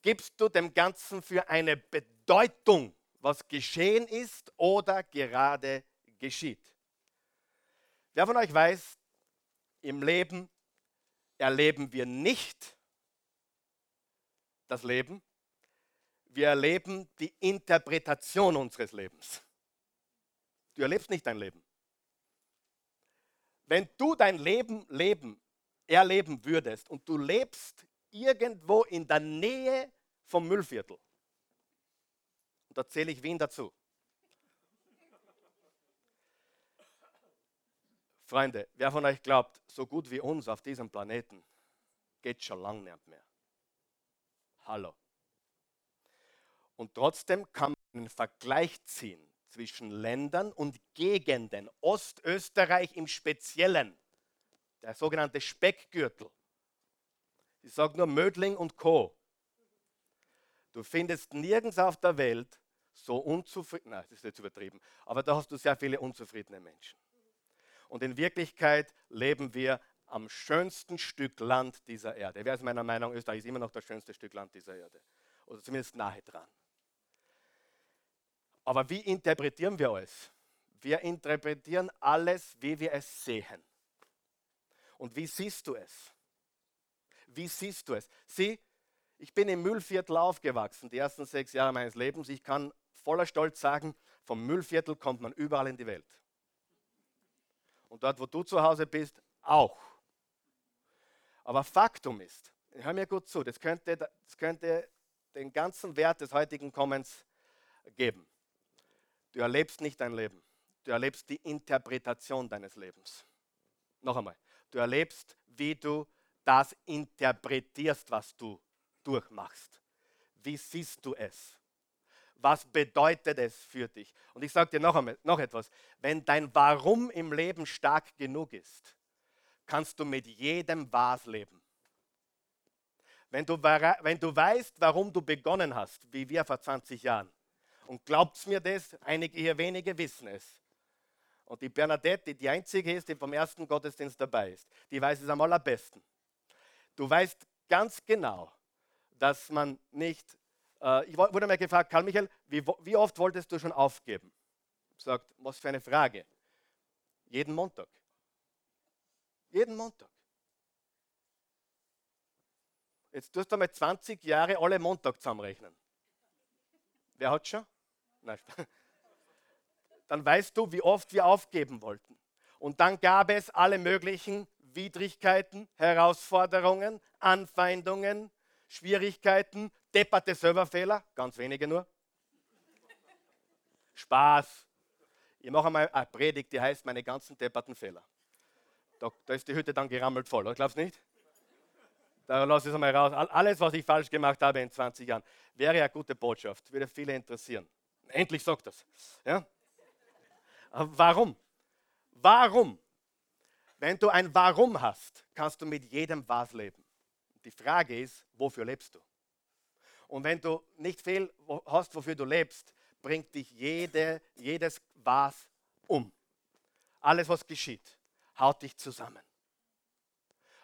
S1: gibst du dem Ganzen für eine Bedeutung, was geschehen ist oder gerade geschieht? Wer von euch weiß, im Leben erleben wir nicht das Leben, wir erleben die Interpretation unseres Lebens. Du erlebst nicht dein Leben. Wenn du dein Leben leben, erleben würdest und du lebst irgendwo in der Nähe vom Müllviertel, und da zähle ich Wien dazu. Freunde, wer von euch glaubt, so gut wie uns auf diesem Planeten geht schon lange nicht mehr. Hallo. Und trotzdem kann man einen Vergleich ziehen zwischen Ländern und Gegenden, Ostösterreich im Speziellen, der sogenannte Speckgürtel. Ich sage nur Mödling und Co. Du findest nirgends auf der Welt so unzufrieden, nein, das ist jetzt übertrieben, aber da hast du sehr viele unzufriedene Menschen. Und in Wirklichkeit leben wir am schönsten Stück Land dieser Erde. Wer ist meiner Meinung, Österreich ist immer noch das schönste Stück Land dieser Erde. Oder zumindest nahe dran. Aber wie interpretieren wir alles? Wir interpretieren alles, wie wir es sehen. Und wie siehst du es? Wie siehst du es? Sieh, ich bin im Müllviertel aufgewachsen, die ersten sechs Jahre meines Lebens. Ich kann voller Stolz sagen, vom Müllviertel kommt man überall in die Welt. Und dort, wo du zu Hause bist, auch. Aber Faktum ist, hör mir gut zu, das könnte, das könnte den ganzen Wert des heutigen Kommens geben. Du erlebst nicht dein Leben, du erlebst die Interpretation deines Lebens. Noch einmal, du erlebst, wie du das interpretierst, was du durchmachst. Wie siehst du es? Was bedeutet es für dich? Und ich sage dir noch, einmal, noch etwas. Wenn dein Warum im Leben stark genug ist, kannst du mit jedem Was leben. Wenn du, wenn du weißt, warum du begonnen hast, wie wir vor 20 Jahren, und glaubt mir das, einige hier wenige wissen es. Und die Bernadette, die die einzige ist, die vom ersten Gottesdienst dabei ist, die weiß es am allerbesten. Du weißt ganz genau, dass man nicht, äh, ich wurde mal gefragt, Karl Michael, wie, wie oft wolltest du schon aufgeben? Sagt, was für eine Frage. Jeden Montag. Jeden Montag. Jetzt tust du mal 20 Jahre alle Montag zusammenrechnen. Wer hat schon? Nein. Dann weißt du, wie oft wir aufgeben wollten. Und dann gab es alle möglichen Widrigkeiten, Herausforderungen, Anfeindungen, Schwierigkeiten, depperte Serverfehler, ganz wenige nur. Spaß. Ich mache einmal eine Predigt, die heißt meine ganzen depperten Fehler. Da, da ist die Hütte dann gerammelt voll, oder glaubst du nicht? Da lasse ich es einmal raus. Alles, was ich falsch gemacht habe in 20 Jahren, wäre eine gute Botschaft, würde viele interessieren. Endlich sagt das. Ja? warum? Warum? Wenn du ein Warum hast, kannst du mit jedem Was leben. Die Frage ist, wofür lebst du? Und wenn du nicht viel hast, wofür du lebst, bringt dich jede, jedes Was um. Alles, was geschieht, haut dich zusammen.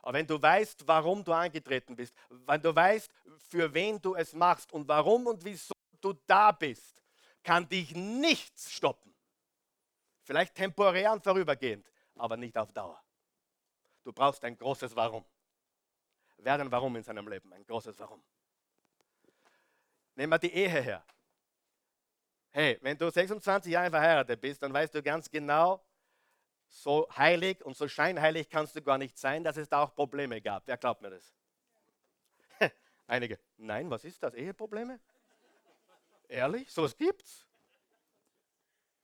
S1: Aber wenn du weißt, warum du angetreten bist, wenn du weißt, für wen du es machst und warum und wieso du da bist, kann dich nichts stoppen. Vielleicht temporär und vorübergehend, aber nicht auf Dauer. Du brauchst ein großes Warum. Wer ein Warum in seinem Leben? Ein großes Warum. Nehmen wir die Ehe her. Hey, wenn du 26 Jahre verheiratet bist, dann weißt du ganz genau, so heilig und so scheinheilig kannst du gar nicht sein, dass es da auch Probleme gab. Wer glaubt mir das? Einige. Nein, was ist das? Eheprobleme? Ehrlich? So was gibt's?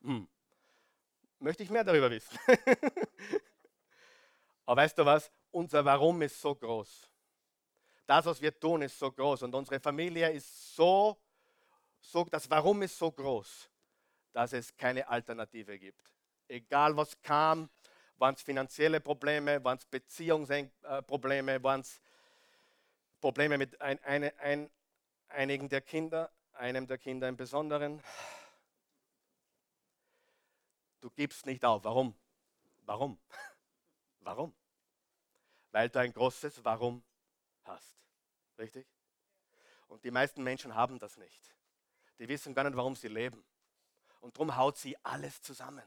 S1: Hm. Möchte ich mehr darüber wissen. Aber weißt du was? Unser Warum ist so groß. Das, was wir tun, ist so groß. Und unsere Familie ist so, so, das Warum ist so groß, dass es keine Alternative gibt. Egal was kam, waren es finanzielle Probleme, waren es Beziehungsprobleme, waren es Probleme mit ein, ein, ein, einigen der Kinder, einem der Kinder im Besonderen. Du gibst nicht auf. Warum? Warum? Warum? Weil du ein großes Warum hast. Richtig? Und die meisten Menschen haben das nicht. Die wissen gar nicht, warum sie leben. Und darum haut sie alles zusammen.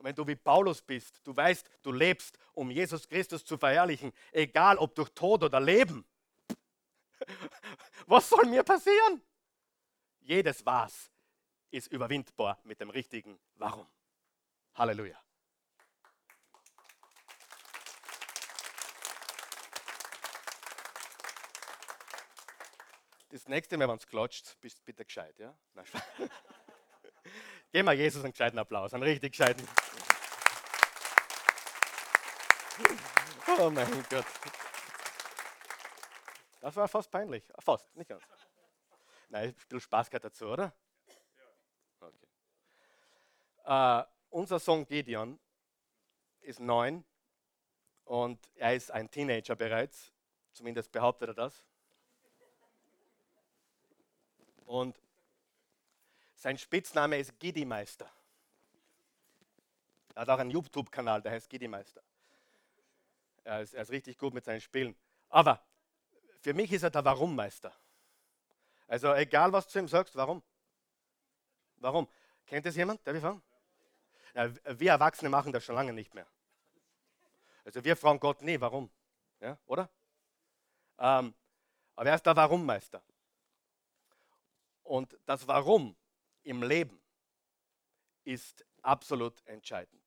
S1: Und wenn du wie Paulus bist, du weißt, du lebst, um Jesus Christus zu verherrlichen, egal ob durch Tod oder Leben. Was soll mir passieren? Jedes Was ist überwindbar mit dem richtigen Warum. Halleluja. Das nächste Mal, wenn es klatscht, bist bitte gescheit. Ja? Geben wir Jesus einen gescheiten Applaus, einen richtig gescheiten. Oh mein Gott. Das war fast peinlich. Fast, nicht ganz. Nein, ein bisschen Spaß gehört dazu, oder? Okay. Uh, unser Sohn Gideon ist neun und er ist ein Teenager bereits. Zumindest behauptet er das. Und sein Spitzname ist Gidimeister. Er hat auch einen YouTube-Kanal, der heißt Gidimeister. Er ist, er ist richtig gut mit seinen Spielen. Aber für mich ist er der Warummeister. Also egal, was du ihm sagst, warum? Warum? Kennt das jemand? Darf ich fragen? Ja, wir Erwachsene machen das schon lange nicht mehr. Also wir fragen Gott nie, warum? Ja, oder? Ähm, aber er ist der Warummeister. Und das Warum im Leben ist absolut entscheidend.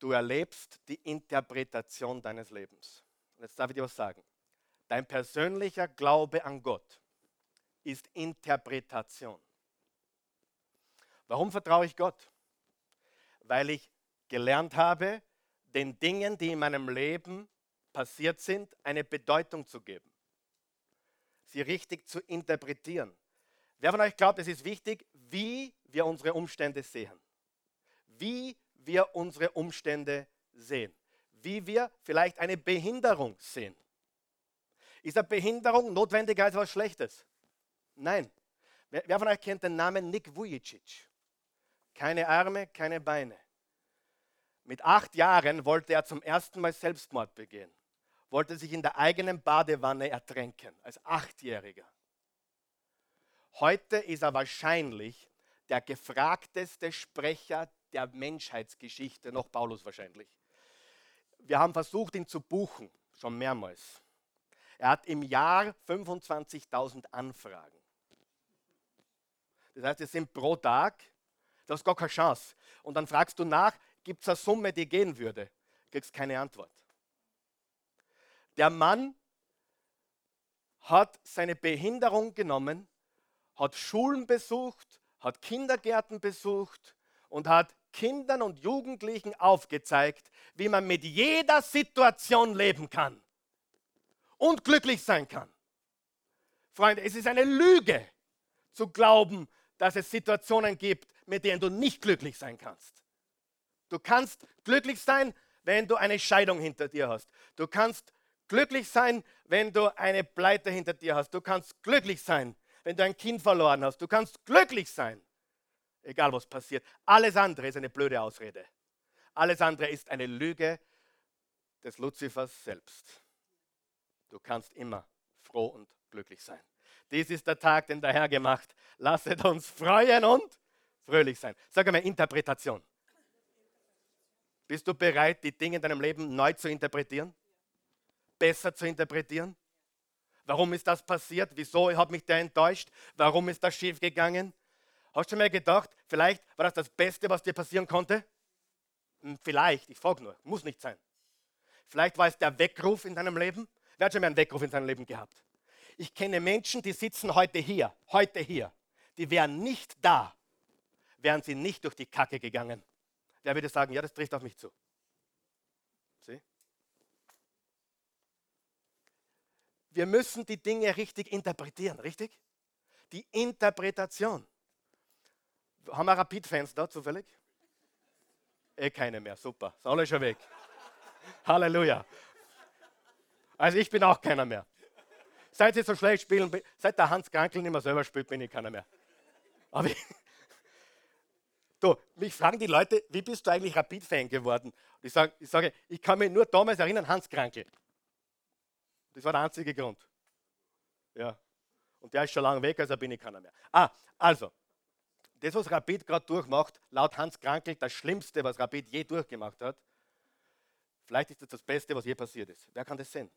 S1: Du erlebst die Interpretation deines Lebens. Und jetzt darf ich dir was sagen. Dein persönlicher Glaube an Gott ist Interpretation. Warum vertraue ich Gott? Weil ich gelernt habe, den Dingen, die in meinem Leben passiert sind, eine Bedeutung zu geben. Sie richtig zu interpretieren. Wer von euch glaubt, es ist wichtig, wie wir unsere Umstände sehen? Wie wir unsere Umstände sehen? Wie wir vielleicht eine Behinderung sehen? Ist eine Behinderung notwendiger als was Schlechtes? Nein. Wer, von euch kennt den Namen Nick Vujicic? Keine Arme, keine Beine. Mit acht Jahren wollte er zum ersten Mal Selbstmord begehen, wollte sich in der eigenen Badewanne ertränken, als Achtjähriger. Heute ist er wahrscheinlich der gefragteste Sprecher der Menschheitsgeschichte, noch Paulus wahrscheinlich. Wir haben versucht, ihn zu buchen, schon mehrmals. Er hat im Jahr 25.000 Anfragen. Das heißt, es sind pro Tag, du hast gar keine Chance. Und dann fragst du nach, gibt es eine Summe, die gehen würde, kriegst keine Antwort. Der Mann hat seine Behinderung genommen, hat Schulen besucht, hat Kindergärten besucht und hat Kindern und Jugendlichen aufgezeigt, wie man mit jeder Situation leben kann und glücklich sein kann. Freunde, es ist eine Lüge zu glauben, dass es Situationen gibt, mit denen du nicht glücklich sein kannst. Du kannst glücklich sein, wenn du eine Scheidung hinter dir hast. Du kannst glücklich sein, wenn du eine Pleite hinter dir hast. Du kannst glücklich sein, wenn du ein Kind verloren hast. Du kannst glücklich sein, egal was passiert. Alles andere ist eine blöde Ausrede. Alles andere ist eine Lüge des Luzifers selbst. Du kannst immer froh und glücklich sein. Dies ist der Tag, den der Herr gemacht. Lasset uns freuen und fröhlich sein. Sag einmal Interpretation. Bist du bereit, die Dinge in deinem Leben neu zu interpretieren? Besser zu interpretieren? Warum ist das passiert? Wieso hat mich der enttäuscht? Warum ist das schief gegangen? Hast du schon mal gedacht, vielleicht war das das Beste, was dir passieren konnte? Hm, vielleicht, ich frage nur, muss nicht sein. Vielleicht war es der Weckruf in deinem Leben. Wer hat schon mal einen Weckruf in seinem Leben gehabt? Ich kenne Menschen, die sitzen heute hier, heute hier. Die wären nicht da, wären sie nicht durch die Kacke gegangen. Wer würde sagen, ja, das trifft auf mich zu? Sie? Wir müssen die Dinge richtig interpretieren, richtig? Die Interpretation. Haben wir Rapid-Fans da zufällig? Eh keine mehr, super. Sind alle schon weg. Halleluja. Also ich bin auch keiner mehr. Seit sie so schlecht spielen, seit der Hans Krankel nicht mehr selber spielt, bin ich keiner mehr. Aber ich, du, mich fragen die Leute, wie bist du eigentlich Rapid-Fan geworden? Und ich sage, ich, sage, ich kann mich nur damals erinnern, Hans Krankel. Das war der einzige Grund. Ja. Und der ist schon lange weg, also bin ich keiner mehr. Ah, also, das, was Rapid gerade durchmacht, laut Hans Krankel das Schlimmste, was Rapid je durchgemacht hat, vielleicht ist das das Beste, was je passiert ist. Wer kann das sehen?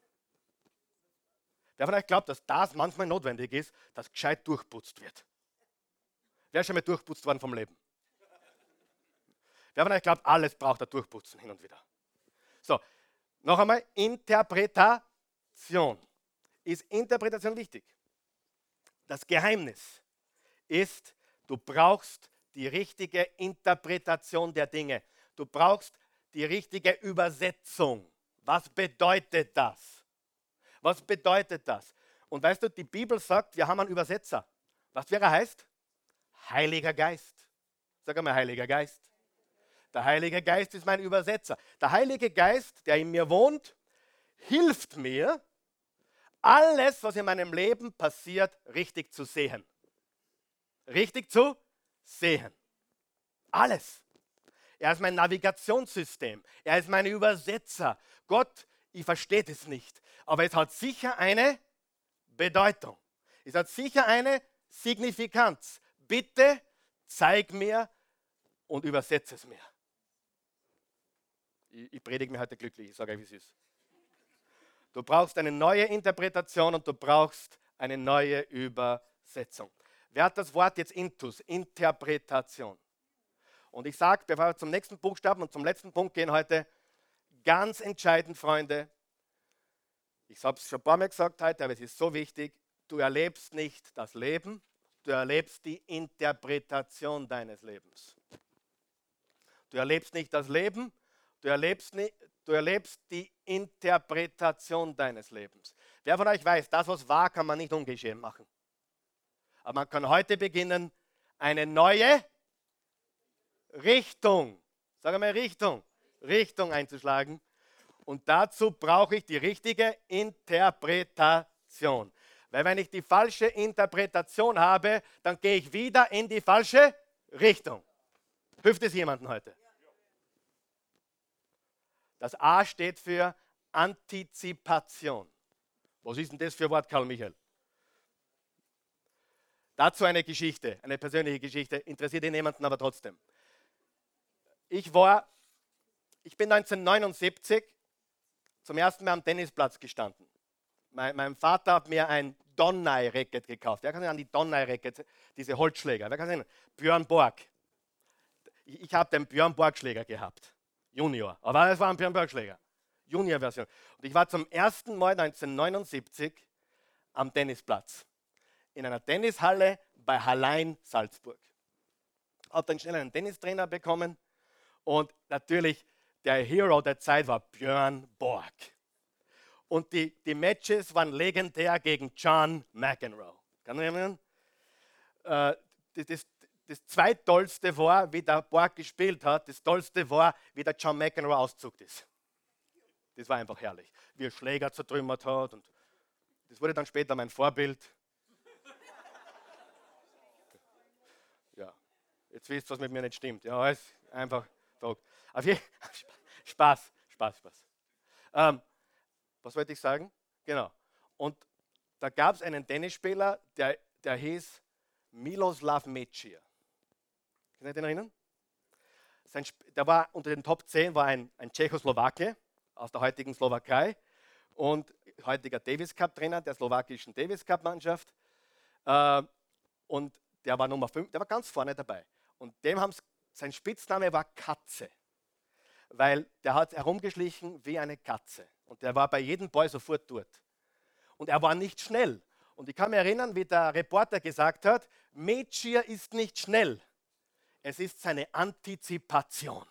S1: Wer von euch glaubt, dass das manchmal notwendig ist, dass gescheit durchputzt wird? Wer ist schon mal durchputzt worden vom Leben? Wer von euch glaubt, alles braucht er durchputzen hin und wieder? So, noch einmal, Interpretation. Ist Interpretation wichtig? Das Geheimnis ist, du brauchst die richtige Interpretation der Dinge. Du brauchst die richtige Übersetzung. Was bedeutet das? Was bedeutet das? Und weißt du, die Bibel sagt, wir haben einen Übersetzer. Was wäre er heißt? Heiliger Geist. Sag einmal, Heiliger Geist. Der Heilige Geist ist mein Übersetzer. Der Heilige Geist, der in mir wohnt, hilft mir, alles, was in meinem Leben passiert, richtig zu sehen. Richtig zu sehen. Alles. Er ist mein Navigationssystem. Er ist mein Übersetzer. Gott, ich verstehe es nicht aber es hat sicher eine Bedeutung. Es hat sicher eine Signifikanz. Bitte zeig mir und übersetze es mir. Ich, ich predige mir heute glücklich, ich sage euch, wie es ist. Du brauchst eine neue Interpretation und du brauchst eine neue Übersetzung. Wer hat das Wort jetzt intus? Interpretation. Und ich sage, bevor wir zum nächsten Buchstaben und zum letzten Punkt gehen heute, ganz entscheidend, Freunde, ich habe es schon ein paar Mal gesagt heute, aber es ist so wichtig. Du erlebst nicht das Leben, du erlebst die Interpretation deines Lebens. Du erlebst nicht das Leben, du erlebst, du erlebst die Interpretation deines Lebens. Wer von euch weiß, das, was war, kann man nicht ungeschehen machen. Aber man kann heute beginnen, eine neue Richtung, sage mal Richtung, Richtung einzuschlagen und dazu brauche ich die richtige Interpretation. Weil wenn ich die falsche Interpretation habe, dann gehe ich wieder in die falsche Richtung. Hilft es jemandem heute? Das A steht für Antizipation. Was ist denn das für ein Wort, Karl Michael? Dazu eine Geschichte, eine persönliche Geschichte, interessiert ihn jemanden aber trotzdem. Ich war, ich bin 1979 zum ersten Mal am Tennisplatz gestanden. Mein, mein Vater hat mir ein Donnai-Racket gekauft. Wer kann sich an die Donnai-Racket, diese Holzschläger? Wer kann sich Björn Borg. Ich, ich habe den Björn Borg-Schläger gehabt. Junior. Aber es war ein Björn Bergschläger. Junior-Version. Und ich war zum ersten Mal 1979 am Tennisplatz. In einer Tennishalle bei Hallein Salzburg. Habe dann schnell einen Tennistrainer bekommen und natürlich der Hero der Zeit war Björn Borg. Und die, die Matches waren legendär gegen John McEnroe. Kann man erinnern? Äh, das, das, das zweittollste war, wie der Borg gespielt hat. Das tollste war, wie der John McEnroe auszuckt ist. Das war einfach herrlich. Wie er Schläger zertrümmert hat. Und das wurde dann später mein Vorbild. Ja, jetzt wisst ihr, was mit mir nicht stimmt. Ja, ist einfach verrückt. Aber Spaß, Spaß, Spaß. Ähm, was wollte ich sagen? Genau. Und da gab es einen Tennisspieler, der, der hieß Miloslav Mecic. Kann ihr den erinnern? Sein, der war unter den Top 10 war ein, ein Tschechoslowake aus der heutigen Slowakei und heutiger Davis Cup Trainer der slowakischen Davis Cup Mannschaft. Äh, und der war Nummer 5, der war ganz vorne dabei. Und dem haben sein Spitzname war Katze, weil der hat herumgeschlichen wie eine Katze. Und der war bei jedem Ball sofort dort. Und er war nicht schnell. Und ich kann mich erinnern, wie der Reporter gesagt hat, Mechir ist nicht schnell. Es ist seine Antizipation.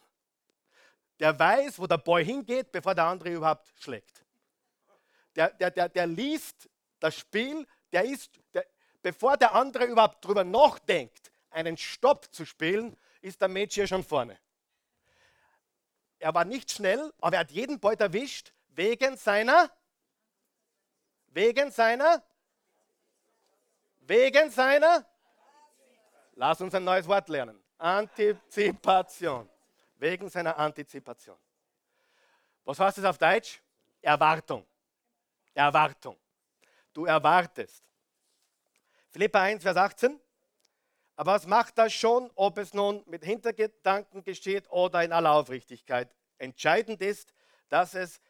S1: Der weiß, wo der Ball hingeht, bevor der andere überhaupt schlägt. Der, der, der, der liest das Spiel, der ist, der, bevor der andere überhaupt darüber nachdenkt, einen Stopp zu spielen, ist der Mädchen schon vorne. Er war nicht schnell, aber er hat jeden Ball erwischt, wegen seiner, wegen seiner, wegen seiner, lass uns ein neues Wort lernen, Antizipation wegen seiner Antizipation. Was heißt das auf Deutsch? Erwartung. Erwartung. Du erwartest. Philippa 1, Vers 18. Aber was macht das schon, ob es nun mit Hintergedanken geschieht oder in aller Aufrichtigkeit? Entscheidend ist, dass es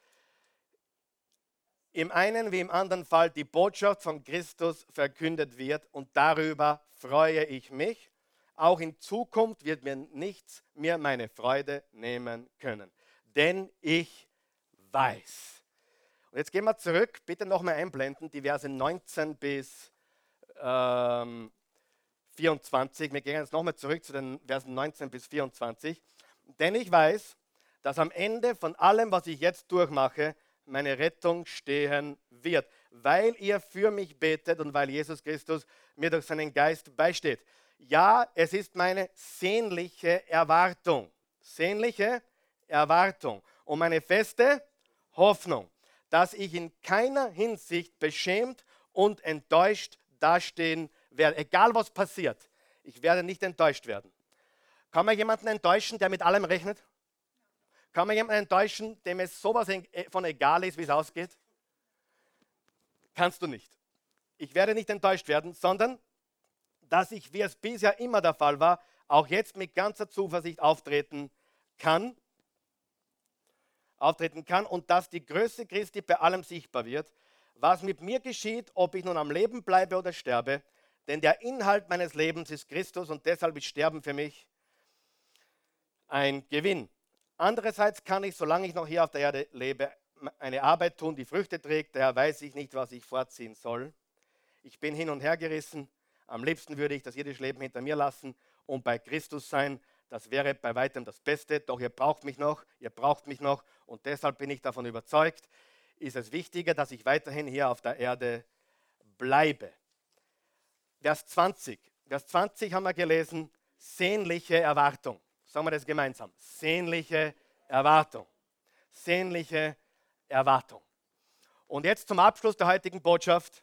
S1: im einen wie im anderen Fall die Botschaft von Christus verkündet wird und darüber freue ich mich auch in Zukunft wird mir nichts mehr meine Freude nehmen können. Denn ich weiß. Und jetzt gehen wir zurück, bitte nochmal einblenden, die Verse 19 bis ähm, 24. Wir gehen jetzt nochmal zurück zu den Versen 19 bis 24. Denn ich weiß, dass am Ende von allem, was ich jetzt durchmache, meine Rettung stehen wird, weil ihr für mich betet und weil Jesus Christus mir durch seinen Geist beisteht. Ja, es ist meine sehnliche Erwartung. Sehnliche Erwartung und meine feste Hoffnung, dass ich in keiner Hinsicht beschämt und enttäuscht dastehen werde. Egal was passiert, ich werde nicht enttäuscht werden. Kann man jemanden enttäuschen, der mit allem rechnet? Kann man jemanden enttäuschen, dem es sowas von egal ist, wie es ausgeht? Kannst du nicht. Ich werde nicht enttäuscht werden, sondern dass ich, wie es bisher immer der Fall war, auch jetzt mit ganzer Zuversicht auftreten kann, auftreten kann und dass die Größe Christi bei allem sichtbar wird, was mit mir geschieht, ob ich nun am Leben bleibe oder sterbe, denn der Inhalt meines Lebens ist Christus und deshalb ist Sterben für mich ein Gewinn. Andererseits kann ich, solange ich noch hier auf der Erde lebe, eine Arbeit tun, die Früchte trägt, daher weiß ich nicht, was ich vorziehen soll. Ich bin hin und her gerissen am liebsten würde ich das irdische Leben hinter mir lassen und bei Christus sein. Das wäre bei weitem das Beste. Doch ihr braucht mich noch, ihr braucht mich noch. Und deshalb bin ich davon überzeugt, ist es wichtiger, dass ich weiterhin hier auf der Erde bleibe. Vers 20. Vers 20 haben wir gelesen, sehnliche Erwartung. Sagen wir das gemeinsam. Sehnliche Erwartung. Sehnliche Erwartung. Und jetzt zum Abschluss der heutigen Botschaft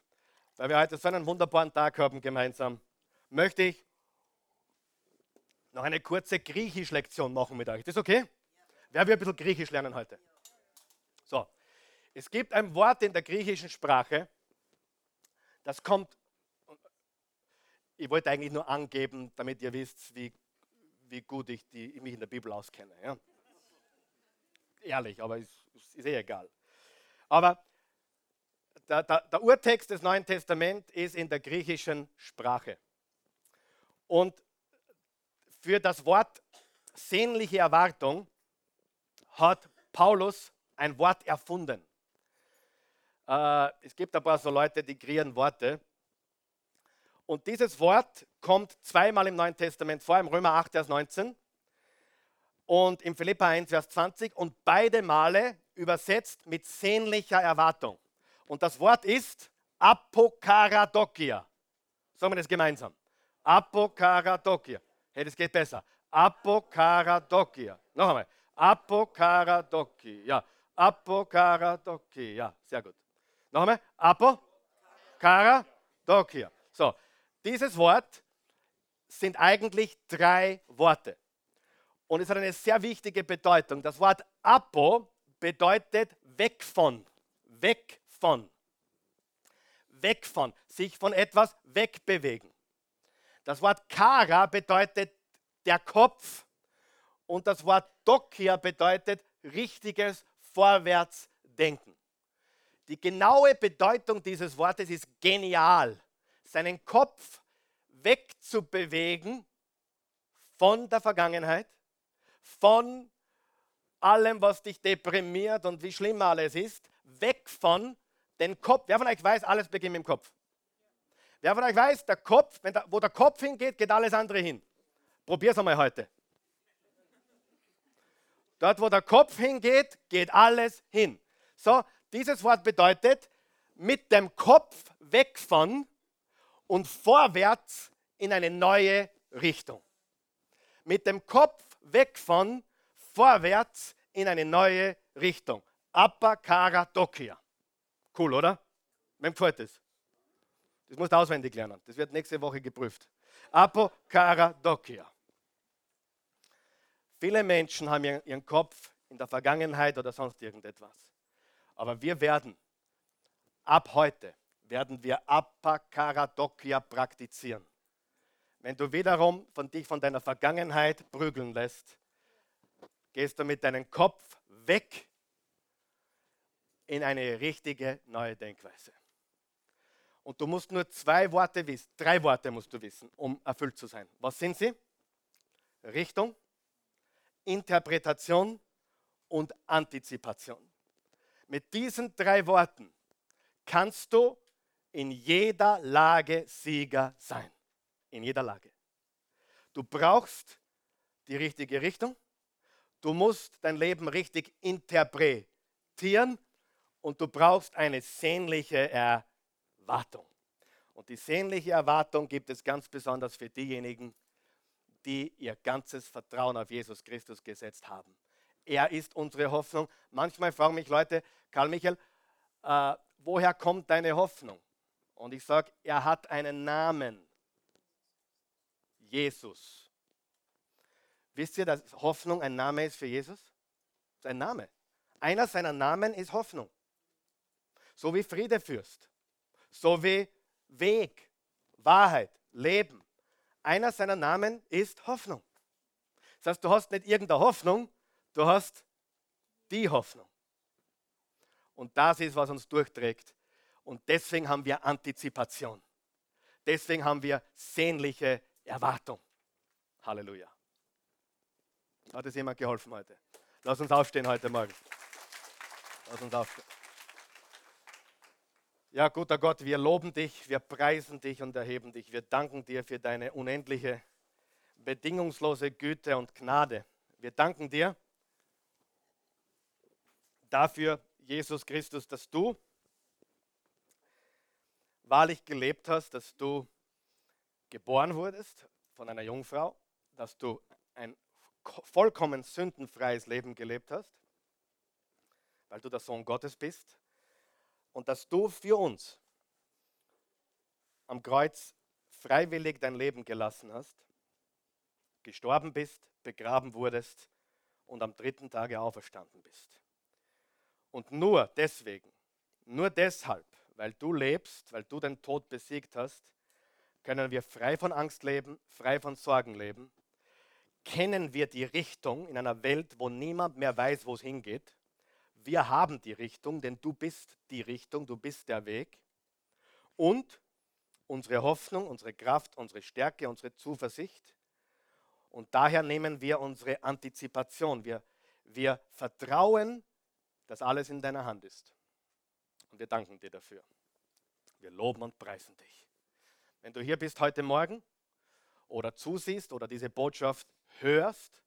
S1: weil wir heute so einen wunderbaren Tag haben gemeinsam, möchte ich noch eine kurze Griechisch-Lektion machen mit euch. Das ist okay? Wer will ein bisschen Griechisch lernen heute? So, es gibt ein Wort in der griechischen Sprache, das kommt, ich wollte eigentlich nur angeben, damit ihr wisst, wie, wie gut ich die, mich in der Bibel auskenne. Ja? Ehrlich, aber ist, ist eh egal. Aber der, der, der Urtext des Neuen Testaments ist in der griechischen Sprache. Und für das Wort sehnliche Erwartung hat Paulus ein Wort erfunden. Äh, es gibt ein paar so Leute, die kreieren Worte. Und dieses Wort kommt zweimal im Neuen Testament vor, im Römer 8, Vers 19 und im Philippa 1, Vers 20 und beide Male übersetzt mit sehnlicher Erwartung. Und das Wort ist Apokaradokia. Sagen wir das gemeinsam. Apokaradokia. Hey, das geht besser. Apokaradokia. Noch einmal. Apokaradokia. Apokaradokia. Sehr gut. Noch einmal. Apokaradokia. So, dieses Wort sind eigentlich drei Worte. Und es hat eine sehr wichtige Bedeutung. Das Wort Apo bedeutet weg von. Weg von. Weg von. Sich von etwas wegbewegen. Das Wort Kara bedeutet der Kopf. Und das Wort Dokia bedeutet richtiges Vorwärtsdenken. Die genaue Bedeutung dieses Wortes ist genial. Seinen Kopf wegzubewegen von der Vergangenheit von allem, was dich deprimiert und wie schlimm alles ist, weg von den Kopf. Wer von euch weiß, alles beginnt im Kopf? Wer von euch weiß, der Kopf, der, wo der Kopf hingeht, geht alles andere hin. Probier es einmal heute. Dort, wo der Kopf hingeht, geht alles hin. So, dieses Wort bedeutet mit dem Kopf weg von und vorwärts in eine neue Richtung. Mit dem Kopf weg von, vorwärts in eine neue Richtung. Apakara Dokia. Cool, oder? Wem gefällt das? Das musst du auswendig lernen. Das wird nächste Woche geprüft. Apokara Dokia. Viele Menschen haben ihren Kopf in der Vergangenheit oder sonst irgendetwas. Aber wir werden, ab heute, werden wir Apakaradokia praktizieren. Wenn du wiederum von dich von deiner Vergangenheit prügeln lässt, gehst du mit deinem Kopf weg in eine richtige neue Denkweise. Und du musst nur zwei Worte wissen, drei Worte musst du wissen, um erfüllt zu sein. Was sind sie? Richtung, Interpretation und Antizipation. Mit diesen drei Worten kannst du in jeder Lage Sieger sein in jeder Lage. Du brauchst die richtige Richtung. Du musst dein Leben richtig interpretieren und du brauchst eine sehnliche Erwartung. Und die sehnliche Erwartung gibt es ganz besonders für diejenigen, die ihr ganzes Vertrauen auf Jesus Christus gesetzt haben. Er ist unsere Hoffnung. Manchmal fragen mich Leute, Karl Michael, äh, woher kommt deine Hoffnung? Und ich sage, er hat einen Namen. Jesus. Wisst ihr, dass Hoffnung ein Name ist für Jesus? Das ist ein Name. Einer seiner Namen ist Hoffnung. So wie Friedefürst. So wie Weg, Wahrheit, Leben. Einer seiner Namen ist Hoffnung. Das heißt, du hast nicht irgendeine Hoffnung, du hast die Hoffnung. Und das ist, was uns durchträgt. Und deswegen haben wir Antizipation. Deswegen haben wir sehnliche Erwartung. Halleluja. Hat es jemand geholfen heute? Lass uns aufstehen heute Morgen. Lass uns aufstehen. Ja, guter Gott, wir loben dich, wir preisen dich und erheben dich. Wir danken dir für deine unendliche, bedingungslose Güte und Gnade. Wir danken dir dafür, Jesus Christus, dass du wahrlich gelebt hast, dass du geboren wurdest von einer Jungfrau, dass du ein vollkommen sündenfreies Leben gelebt hast, weil du der Sohn Gottes bist und dass du für uns am Kreuz freiwillig dein Leben gelassen hast, gestorben bist, begraben wurdest und am dritten Tage auferstanden bist. Und nur deswegen, nur deshalb, weil du lebst, weil du den Tod besiegt hast, können wir frei von Angst leben, frei von Sorgen leben. Kennen wir die Richtung in einer Welt, wo niemand mehr weiß, wo es hingeht. Wir haben die Richtung, denn du bist die Richtung, du bist der Weg. Und unsere Hoffnung, unsere Kraft, unsere Stärke, unsere Zuversicht. Und daher nehmen wir unsere Antizipation. Wir, Wir vertrauen, dass alles in deiner Hand ist. Und wir danken dir dafür. Wir loben und preisen dich. Wenn du hier bist heute Morgen oder zusiehst oder diese Botschaft hörst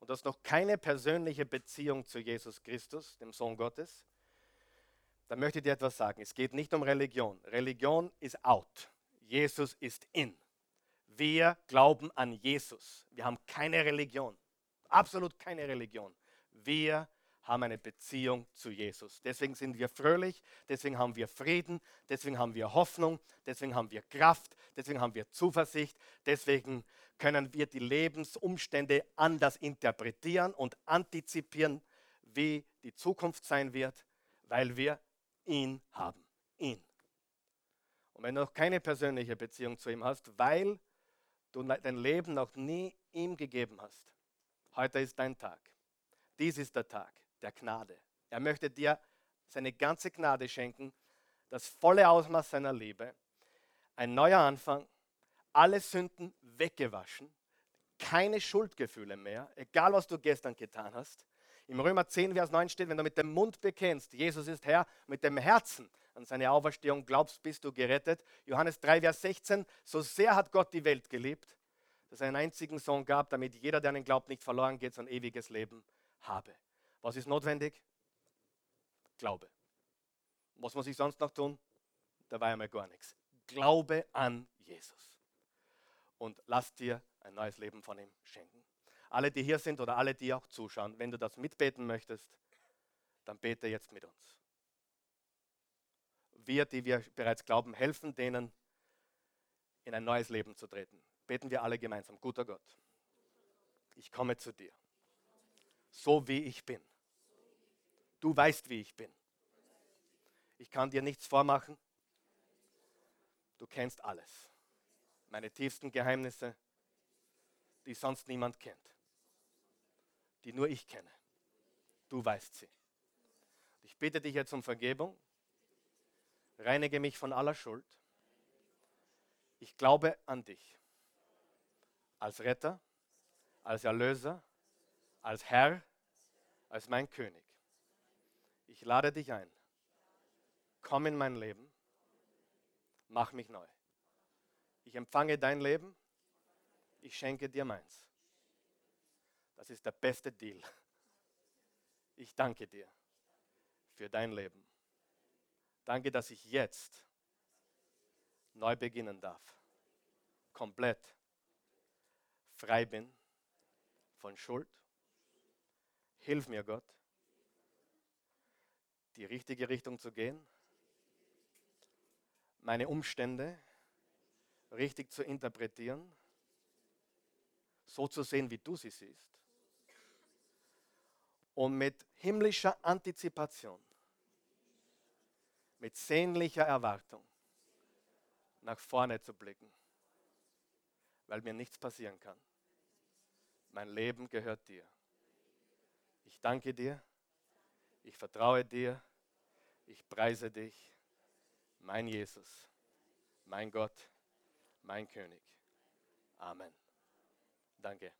S1: und hast noch keine persönliche Beziehung zu Jesus Christus, dem Sohn Gottes, dann möchte ich dir etwas sagen. Es geht nicht um Religion. Religion ist out. Jesus ist in. Wir glauben an Jesus. Wir haben keine Religion. Absolut keine Religion. Wir haben eine Beziehung zu Jesus. Deswegen sind wir fröhlich, deswegen haben wir Frieden, deswegen haben wir Hoffnung, deswegen haben wir Kraft, deswegen haben wir Zuversicht, deswegen können wir die Lebensumstände anders interpretieren und antizipieren, wie die Zukunft sein wird, weil wir ihn haben. Ihn. Und wenn du noch keine persönliche Beziehung zu ihm hast, weil du dein Leben noch nie ihm gegeben hast, heute ist dein Tag. Dies ist der Tag der Gnade. Er möchte dir seine ganze Gnade schenken, das volle Ausmaß seiner Liebe, ein neuer Anfang, alle Sünden weggewaschen, keine Schuldgefühle mehr, egal was du gestern getan hast. Im Römer 10, Vers 9 steht, wenn du mit dem Mund bekennst, Jesus ist Herr, mit dem Herzen an seine Auferstehung glaubst, bist du gerettet. Johannes 3, Vers 16, so sehr hat Gott die Welt geliebt, dass er einen einzigen Sohn gab, damit jeder, der an ihn glaubt, nicht verloren geht, sondern ewiges Leben habe. Was ist notwendig? Glaube. Was muss ich sonst noch tun? Da war ja mal gar nichts. Glaube an Jesus. Und lass dir ein neues Leben von ihm schenken. Alle, die hier sind oder alle, die auch zuschauen, wenn du das mitbeten möchtest, dann bete jetzt mit uns. Wir, die wir bereits glauben, helfen denen, in ein neues Leben zu treten. Beten wir alle gemeinsam. Guter Gott, ich komme zu dir so wie ich bin. Du weißt, wie ich bin. Ich kann dir nichts vormachen. Du kennst alles. Meine tiefsten Geheimnisse, die sonst niemand kennt. Die nur ich kenne. Du weißt sie. Ich bitte dich jetzt um Vergebung. Reinige mich von aller Schuld. Ich glaube an dich. Als Retter, als Erlöser, als Herr, als mein König. Ich lade dich ein. Komm in mein Leben. Mach mich neu. Ich empfange dein Leben. Ich schenke dir meins. Das ist der beste Deal. Ich danke dir für dein Leben. Danke, dass ich jetzt neu beginnen darf. Komplett frei bin von Schuld Hilf mir, Gott, die richtige Richtung zu gehen, meine Umstände richtig zu interpretieren, so zu sehen, wie du sie siehst, und mit himmlischer Antizipation, mit sehnlicher Erwartung nach vorne zu blicken, weil mir nichts passieren kann. Mein Leben gehört dir. Ich danke dir, ich vertraue dir, ich preise dich, mein Jesus, mein Gott, mein König. Amen. Danke.